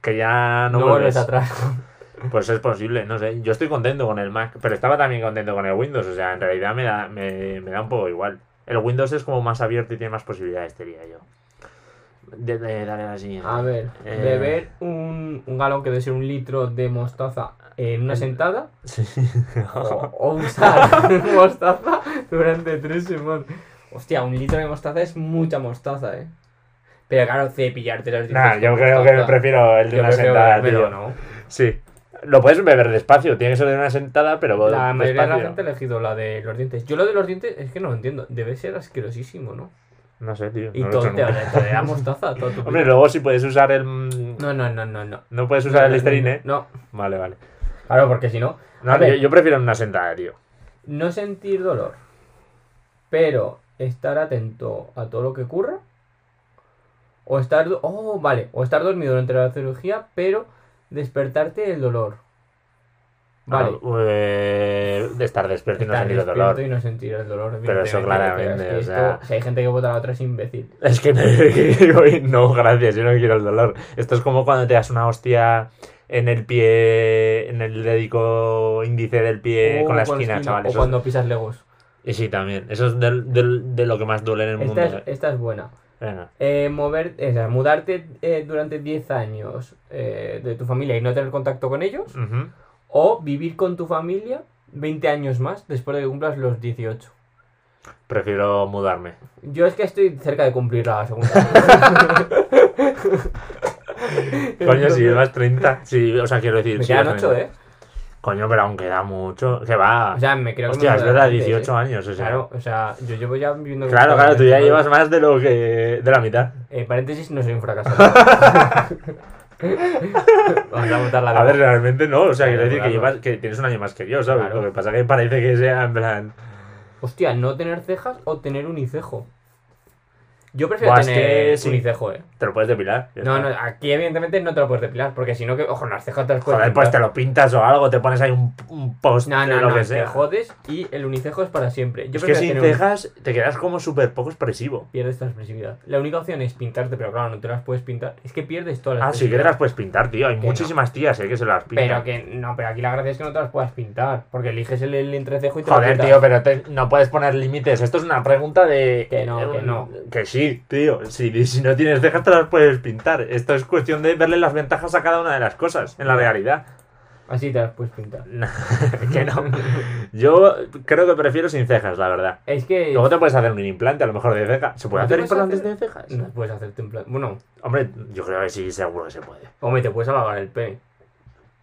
que ya no, No, vuelves vuelves atrás. [laughs] Pues es posible, no sé. Yo estoy contento con el Mac, pero estaba también contento con el Windows. O sea, en realidad me da, me, me da un poco igual. El Windows es como más abierto y tiene más posibilidades, diría yo. De, de- dale la siguiente. A ver, Eh. beber un, un galón que debe ser un litro de mostaza en una sentada Sí. [laughs] o, o [laughs] usar [laughs] mostaza durante tres semanas. Hostia, un litro de mostaza es mucha mostaza, eh. Pero claro, cepillarte los dientes. Nah, yo creo que mostaza. prefiero el de Yo una sentada, tío. ¿no? Sí. Lo puedes beber despacio, tiene que ser de una sentada, pero La mayoría de la despacio. gente ha elegido la de los dientes. Yo lo de los dientes es que no lo entiendo. Debe ser asquerosísimo, ¿no? No sé, tío. Y no todo te, da mostaza. Todo tu [laughs] Hombre, luego si puedes usar el. No, no, no, no, no. No puedes usar el Listerine. No, Vale, vale. claro, porque si no. No, yo, yo prefiero una sentada, tío. No sentir dolor, pero estar atento a todo lo que ocurra. O estar. Oh, vale. O estar dormido durante la cirugía, pero despertarte del dolor. Vale. Ah, eh, de estar despierto y no sentir el dolor. y no sentir el dolor. Pero eso claramente, pero es o sea- esto- si hay gente que vota a la otra es imbécil. Es que [laughs] no, gracias, yo no quiero el dolor. Esto es como cuando te das una hostia en el pie, en el dedico índice del pie con la esquina, chaval. O cuando pisas legos. Y sí, también. Eso es del- del- de lo que más duele en el mundo. Esta es, esta es buena. Eh, mover, o sea, mudarte eh, durante 10 años eh, de tu familia y no tener contacto con ellos. O vivir con tu familia 20 años más después de que cumplas los 18. Prefiero mudarme. Yo es que estoy cerca de cumplir la segunda. [laughs] Coño, si llevas 30. Sí, o sea, quiero decir. Me si quedan llevas 8, 30. ¿eh? Coño, pero aún queda mucho. Que va. O sea, me creo que Hostia, me es verdad, antes, 18 ¿eh? años. O sea. Claro, o sea, yo llevo ya viviendo... Claro, claro, tú ya 29. llevas más de lo que. de la mitad. Eh, paréntesis, no soy un fracasado. [laughs] [laughs] Vamos a botar la A ver, realmente no. O sea, quiero decir que, llevas, que tienes un año más que yo, ¿sabes? Claro. Lo que pasa es que parece que sea en plan. Hostia, no tener cejas o tener unicejo. Yo prefiero Buah, es tener que sí. unicejo, eh. Te lo puedes depilar. No, no, aquí evidentemente no te lo puedes depilar, porque si no, que, ojo, las cejas te las puedes Joder, pues te lo pintas o algo, te pones ahí un, un post No, no, lo no, que te sea. jodes y el unicejo es para siempre. Yo es que sin tener un- cejas te quedas como súper poco expresivo. Pierdes tu expresividad. La única opción es pintarte, pero claro, no te las puedes pintar. Es que pierdes todas las Ah, sí que te las puedes pintar, tío. Hay Que muchísimas tías, eh, que se las pintan. Pero que no, pero aquí la gracia es que no te las puedas pintar, porque eliges el, el entrecejo y te lo Joder, pintas. tío, pero te- no puedes poner límites. Esto es una pregunta de. Que no, que no. Que sí, tío. Si, si no tienes cejas, te las puedes pintar. Esto es cuestión de verle las ventajas a cada una de las cosas en la realidad. Así te las puedes pintar. [laughs] que no. Yo creo que prefiero sin cejas, la verdad. Es que Luego te puedes hacer un implante, a lo mejor de ceja. ¿Se puede ¿No te hacer implantes hacer? de cejas? no puedes hacerte en plan... Bueno, Hombre, yo creo que sí, seguro que se puede. hombre, te puedes halagar el pene.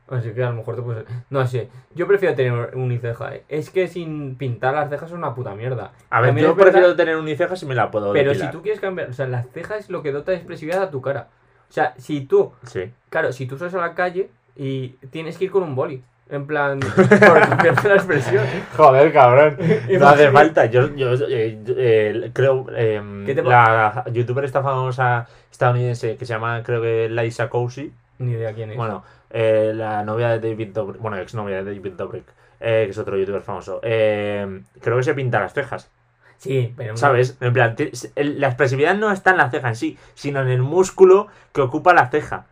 Así que a lo mejor te puedes... No sé, yo prefiero tener uniceja, ¿eh? Es que sin pintar las cejas es una puta mierda. A ver, También yo es verdad- prefiero tener unicejas si me la puedo Pero depilar. si tú quieres cambiar... O sea, las cejas es lo que dota de expresividad a tu cara. O sea, si tú... Sí. Claro, si tú sales a la calle y tienes que ir con un boli. En plan, [laughs] por la expresión. Joder, cabrón. [laughs] No hace falta. Yo, yo eh, eh, creo. eh, ¿Qué te la youtuber esta famosa estadounidense que se llama, creo que Liza Kosey. Ni idea quién es. Bueno, eh, la novia de David Dobrik. Bueno, ex novia de David Dobrik. eh, que es otro youtuber famoso. eh, creo que se pinta las cejas. Sí, pero. ¿Sabes? En plan, la expresividad no está en la ceja en sí, sino en el músculo que ocupa la ceja.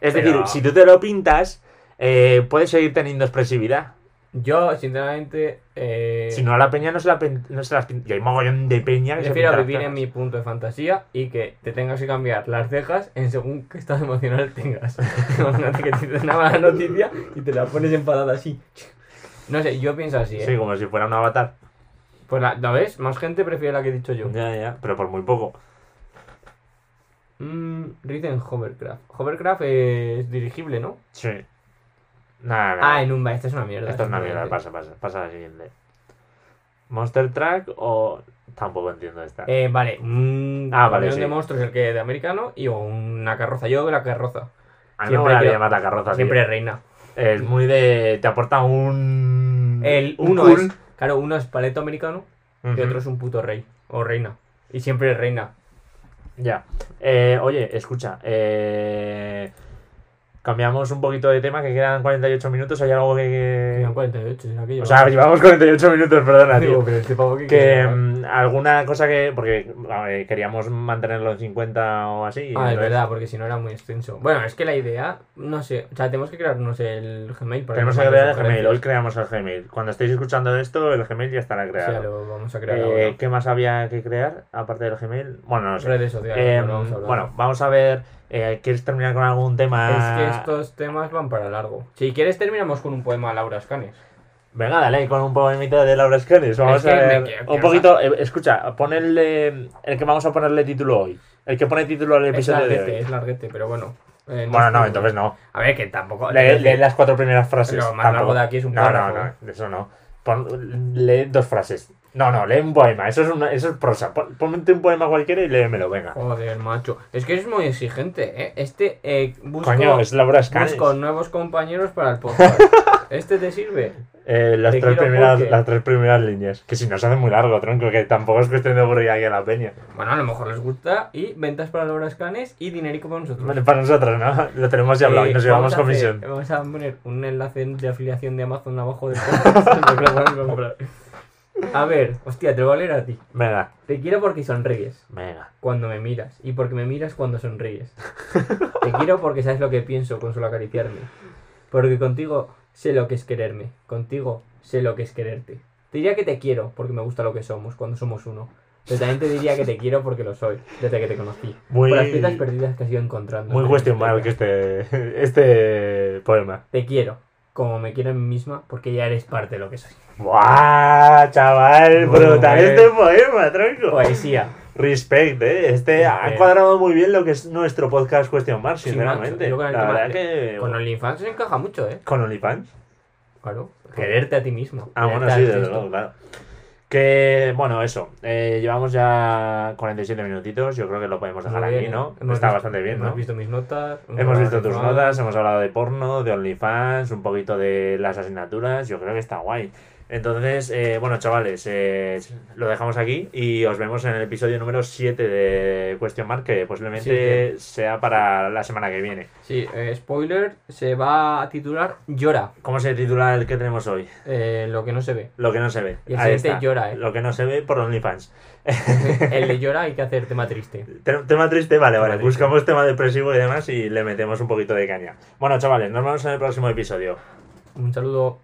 Es Pero- decir, si tú te lo pintas, puedes seguir teniendo expresividad. Yo, sinceramente. Eh, Si no, a la peña no se, la no se las pinta. Y hay mogollón de peña que se Prefiero las vivir en mi punto de fantasía y que te tengas que cambiar las cejas en según qué estado emocional tengas. [laughs] Imagínate que te den una mala noticia y te la pones enfadada así. No sé, yo pienso así, ¿eh? Sí, como si fuera un avatar. Pues la, ¿la ves? Más gente prefiere la que he dicho yo. Ya, ya, pero por muy poco. Mm, dicen Hovercraft. Hovercraft es dirigible, ¿no? Sí. Ah, en un esta es una mierda. Esto es una mierda, pasa, pasa. Pasa a la siguiente. ¿Monster Track o.? Tampoco entiendo esta. Eh, vale, un Ah, vale, camión sí. de monstruos el que de americano y una carroza. Yo la carroza. a mí me siempre molaría quiero- llamar la carroza. tío. Siempre reina. Es muy de. Te aporta un. El un uno cool. es, claro, uno es paleto americano y otro es un puto rey o reina. Y siempre reina. Ya. Eh, oye, escucha. Eh, cambiamos un poquito de tema, que quedan 48 minutos. ¿Hay algo que.? Quedan 48, será que O sea, llevamos 48 minutos, perdona, tío. Digo, que Que mm, alguna cosa que. Porque ver, queríamos mantenerlo en 50 o así. Ah, es verdad, porque si no era muy extenso. Bueno, es que la idea, no sé, o sea, tenemos que crearnos el Gmail para Tenemos que crear el Gmail. Hoy creamos el Gmail. Cuando estéis escuchando esto, el Gmail ya estará O sea, creado. lo vamos a crear Eh, ahora. ¿Qué más había que crear aparte del Gmail? Bueno, no sé. Redes sociales, Eh, bueno, vamos a bueno, vamos a ver. Eh, ¿Quieres terminar con algún tema? Es que estos temas van para largo. Si quieres, terminamos con un poema a Laura Scanes. Venga, dale con un poemita de Laura Scanes. Vamos Es a ver. quiero- un poquito. eh, escucha, pon el, eh, el que vamos a ponerle título hoy. El que pone título al Es episodio de larguete, hoy. es larguete, pero bueno. Eh, Bueno, es no, entonces no. A ver, que tampoco. Lee, lee las cuatro primeras frases. Lo más largo de aquí es un no, párrafo. No, no, de eso no. Pon- lee dos frases. No, no, lee un poema. Eso es, una, eso es prosa. Pon- Ponte un poema cualquiera y léemelo, venga. Joder, macho. Es que es muy exigente, ¿eh? Este, eh, busco, Coño, es Laura busco nuevos compañeros para el podcast. [laughs] ¿Este te sirve? Eh, las, Te tres primeras, porque- las tres primeras líneas. Que si no se hace muy largo, tronco, que tampoco es cuestión de aburrir aquí a la peña. Bueno, a lo mejor les gusta. Y ventas para Laura Scanes y dinerico para nosotros. Vale, para nosotros, ¿no? [laughs] Lo tenemos ya hablado y Eh, nos vamos llevamos hacer- comisión. vamos a poner un enlace de afiliación de Amazon abajo del podcast. que [laughs] lo comprar. A ver, hostia, te lo voy a leer a ti. Venga, Te quiero porque sonríes venga. cuando me miras y porque me miras cuando sonríes. Te quiero porque sabes lo que pienso con solo acariciarme. Porque contigo sé lo que es quererme. Contigo sé lo que es quererte. Te diría que te quiero porque me gusta lo que somos cuando somos uno. Pero también te diría que te quiero porque lo soy desde que te conocí. Muy- Por las piezas perdidas que has ido encontrando. Muy mark piezas. este, [laughs] este poema. Te quiero como me quiero a mí misma porque ya eres parte de lo que soy. ¡Buah, chaval! Muy Brutal este poema, tronco. Poesía. Respect, ¿eh? Este ha Respect. cuadrado muy bien lo que es nuestro podcast Question Mark, Sí, sinceramente. con el la verdad que... Con OnlyFans se encaja mucho, ¿eh? ¿Con OnlyFans? Claro. Quererte a ti mismo. Ah, bueno, sí, desde luego, claro. Que, bueno, eso. eh, llevamos ya 47 minutitos. Yo creo que lo podemos dejar aquí, ¿no? hemos Está visto- bastante bien, Hemos ¿no? visto mis notas. Hemos visto tus notas, hemos hablado de porno, de OnlyFans, un poquito de las asignaturas. Yo creo que está guay. Entonces, eh, bueno, chavales, eh, lo dejamos aquí y os vemos en el episodio número 7 de Question Mark, que posiblemente sea para la semana que viene. Sí, eh, spoiler, se va a titular Llora, ¿Cómo se titula el que tenemos hoy? eh, lo que no se ve. Lo que no se ve. Y el Ahí está. llora, ¿eh? Lo que no se ve por OnlyFans. [laughs] El de Llora hay que hacer tema triste. [laughs] Te- Tema triste, vale, Tema vale. triste. Buscamos tema depresivo y demás y le metemos un poquito de caña. Bueno, chavales, nos vemos en el próximo episodio. Un saludo.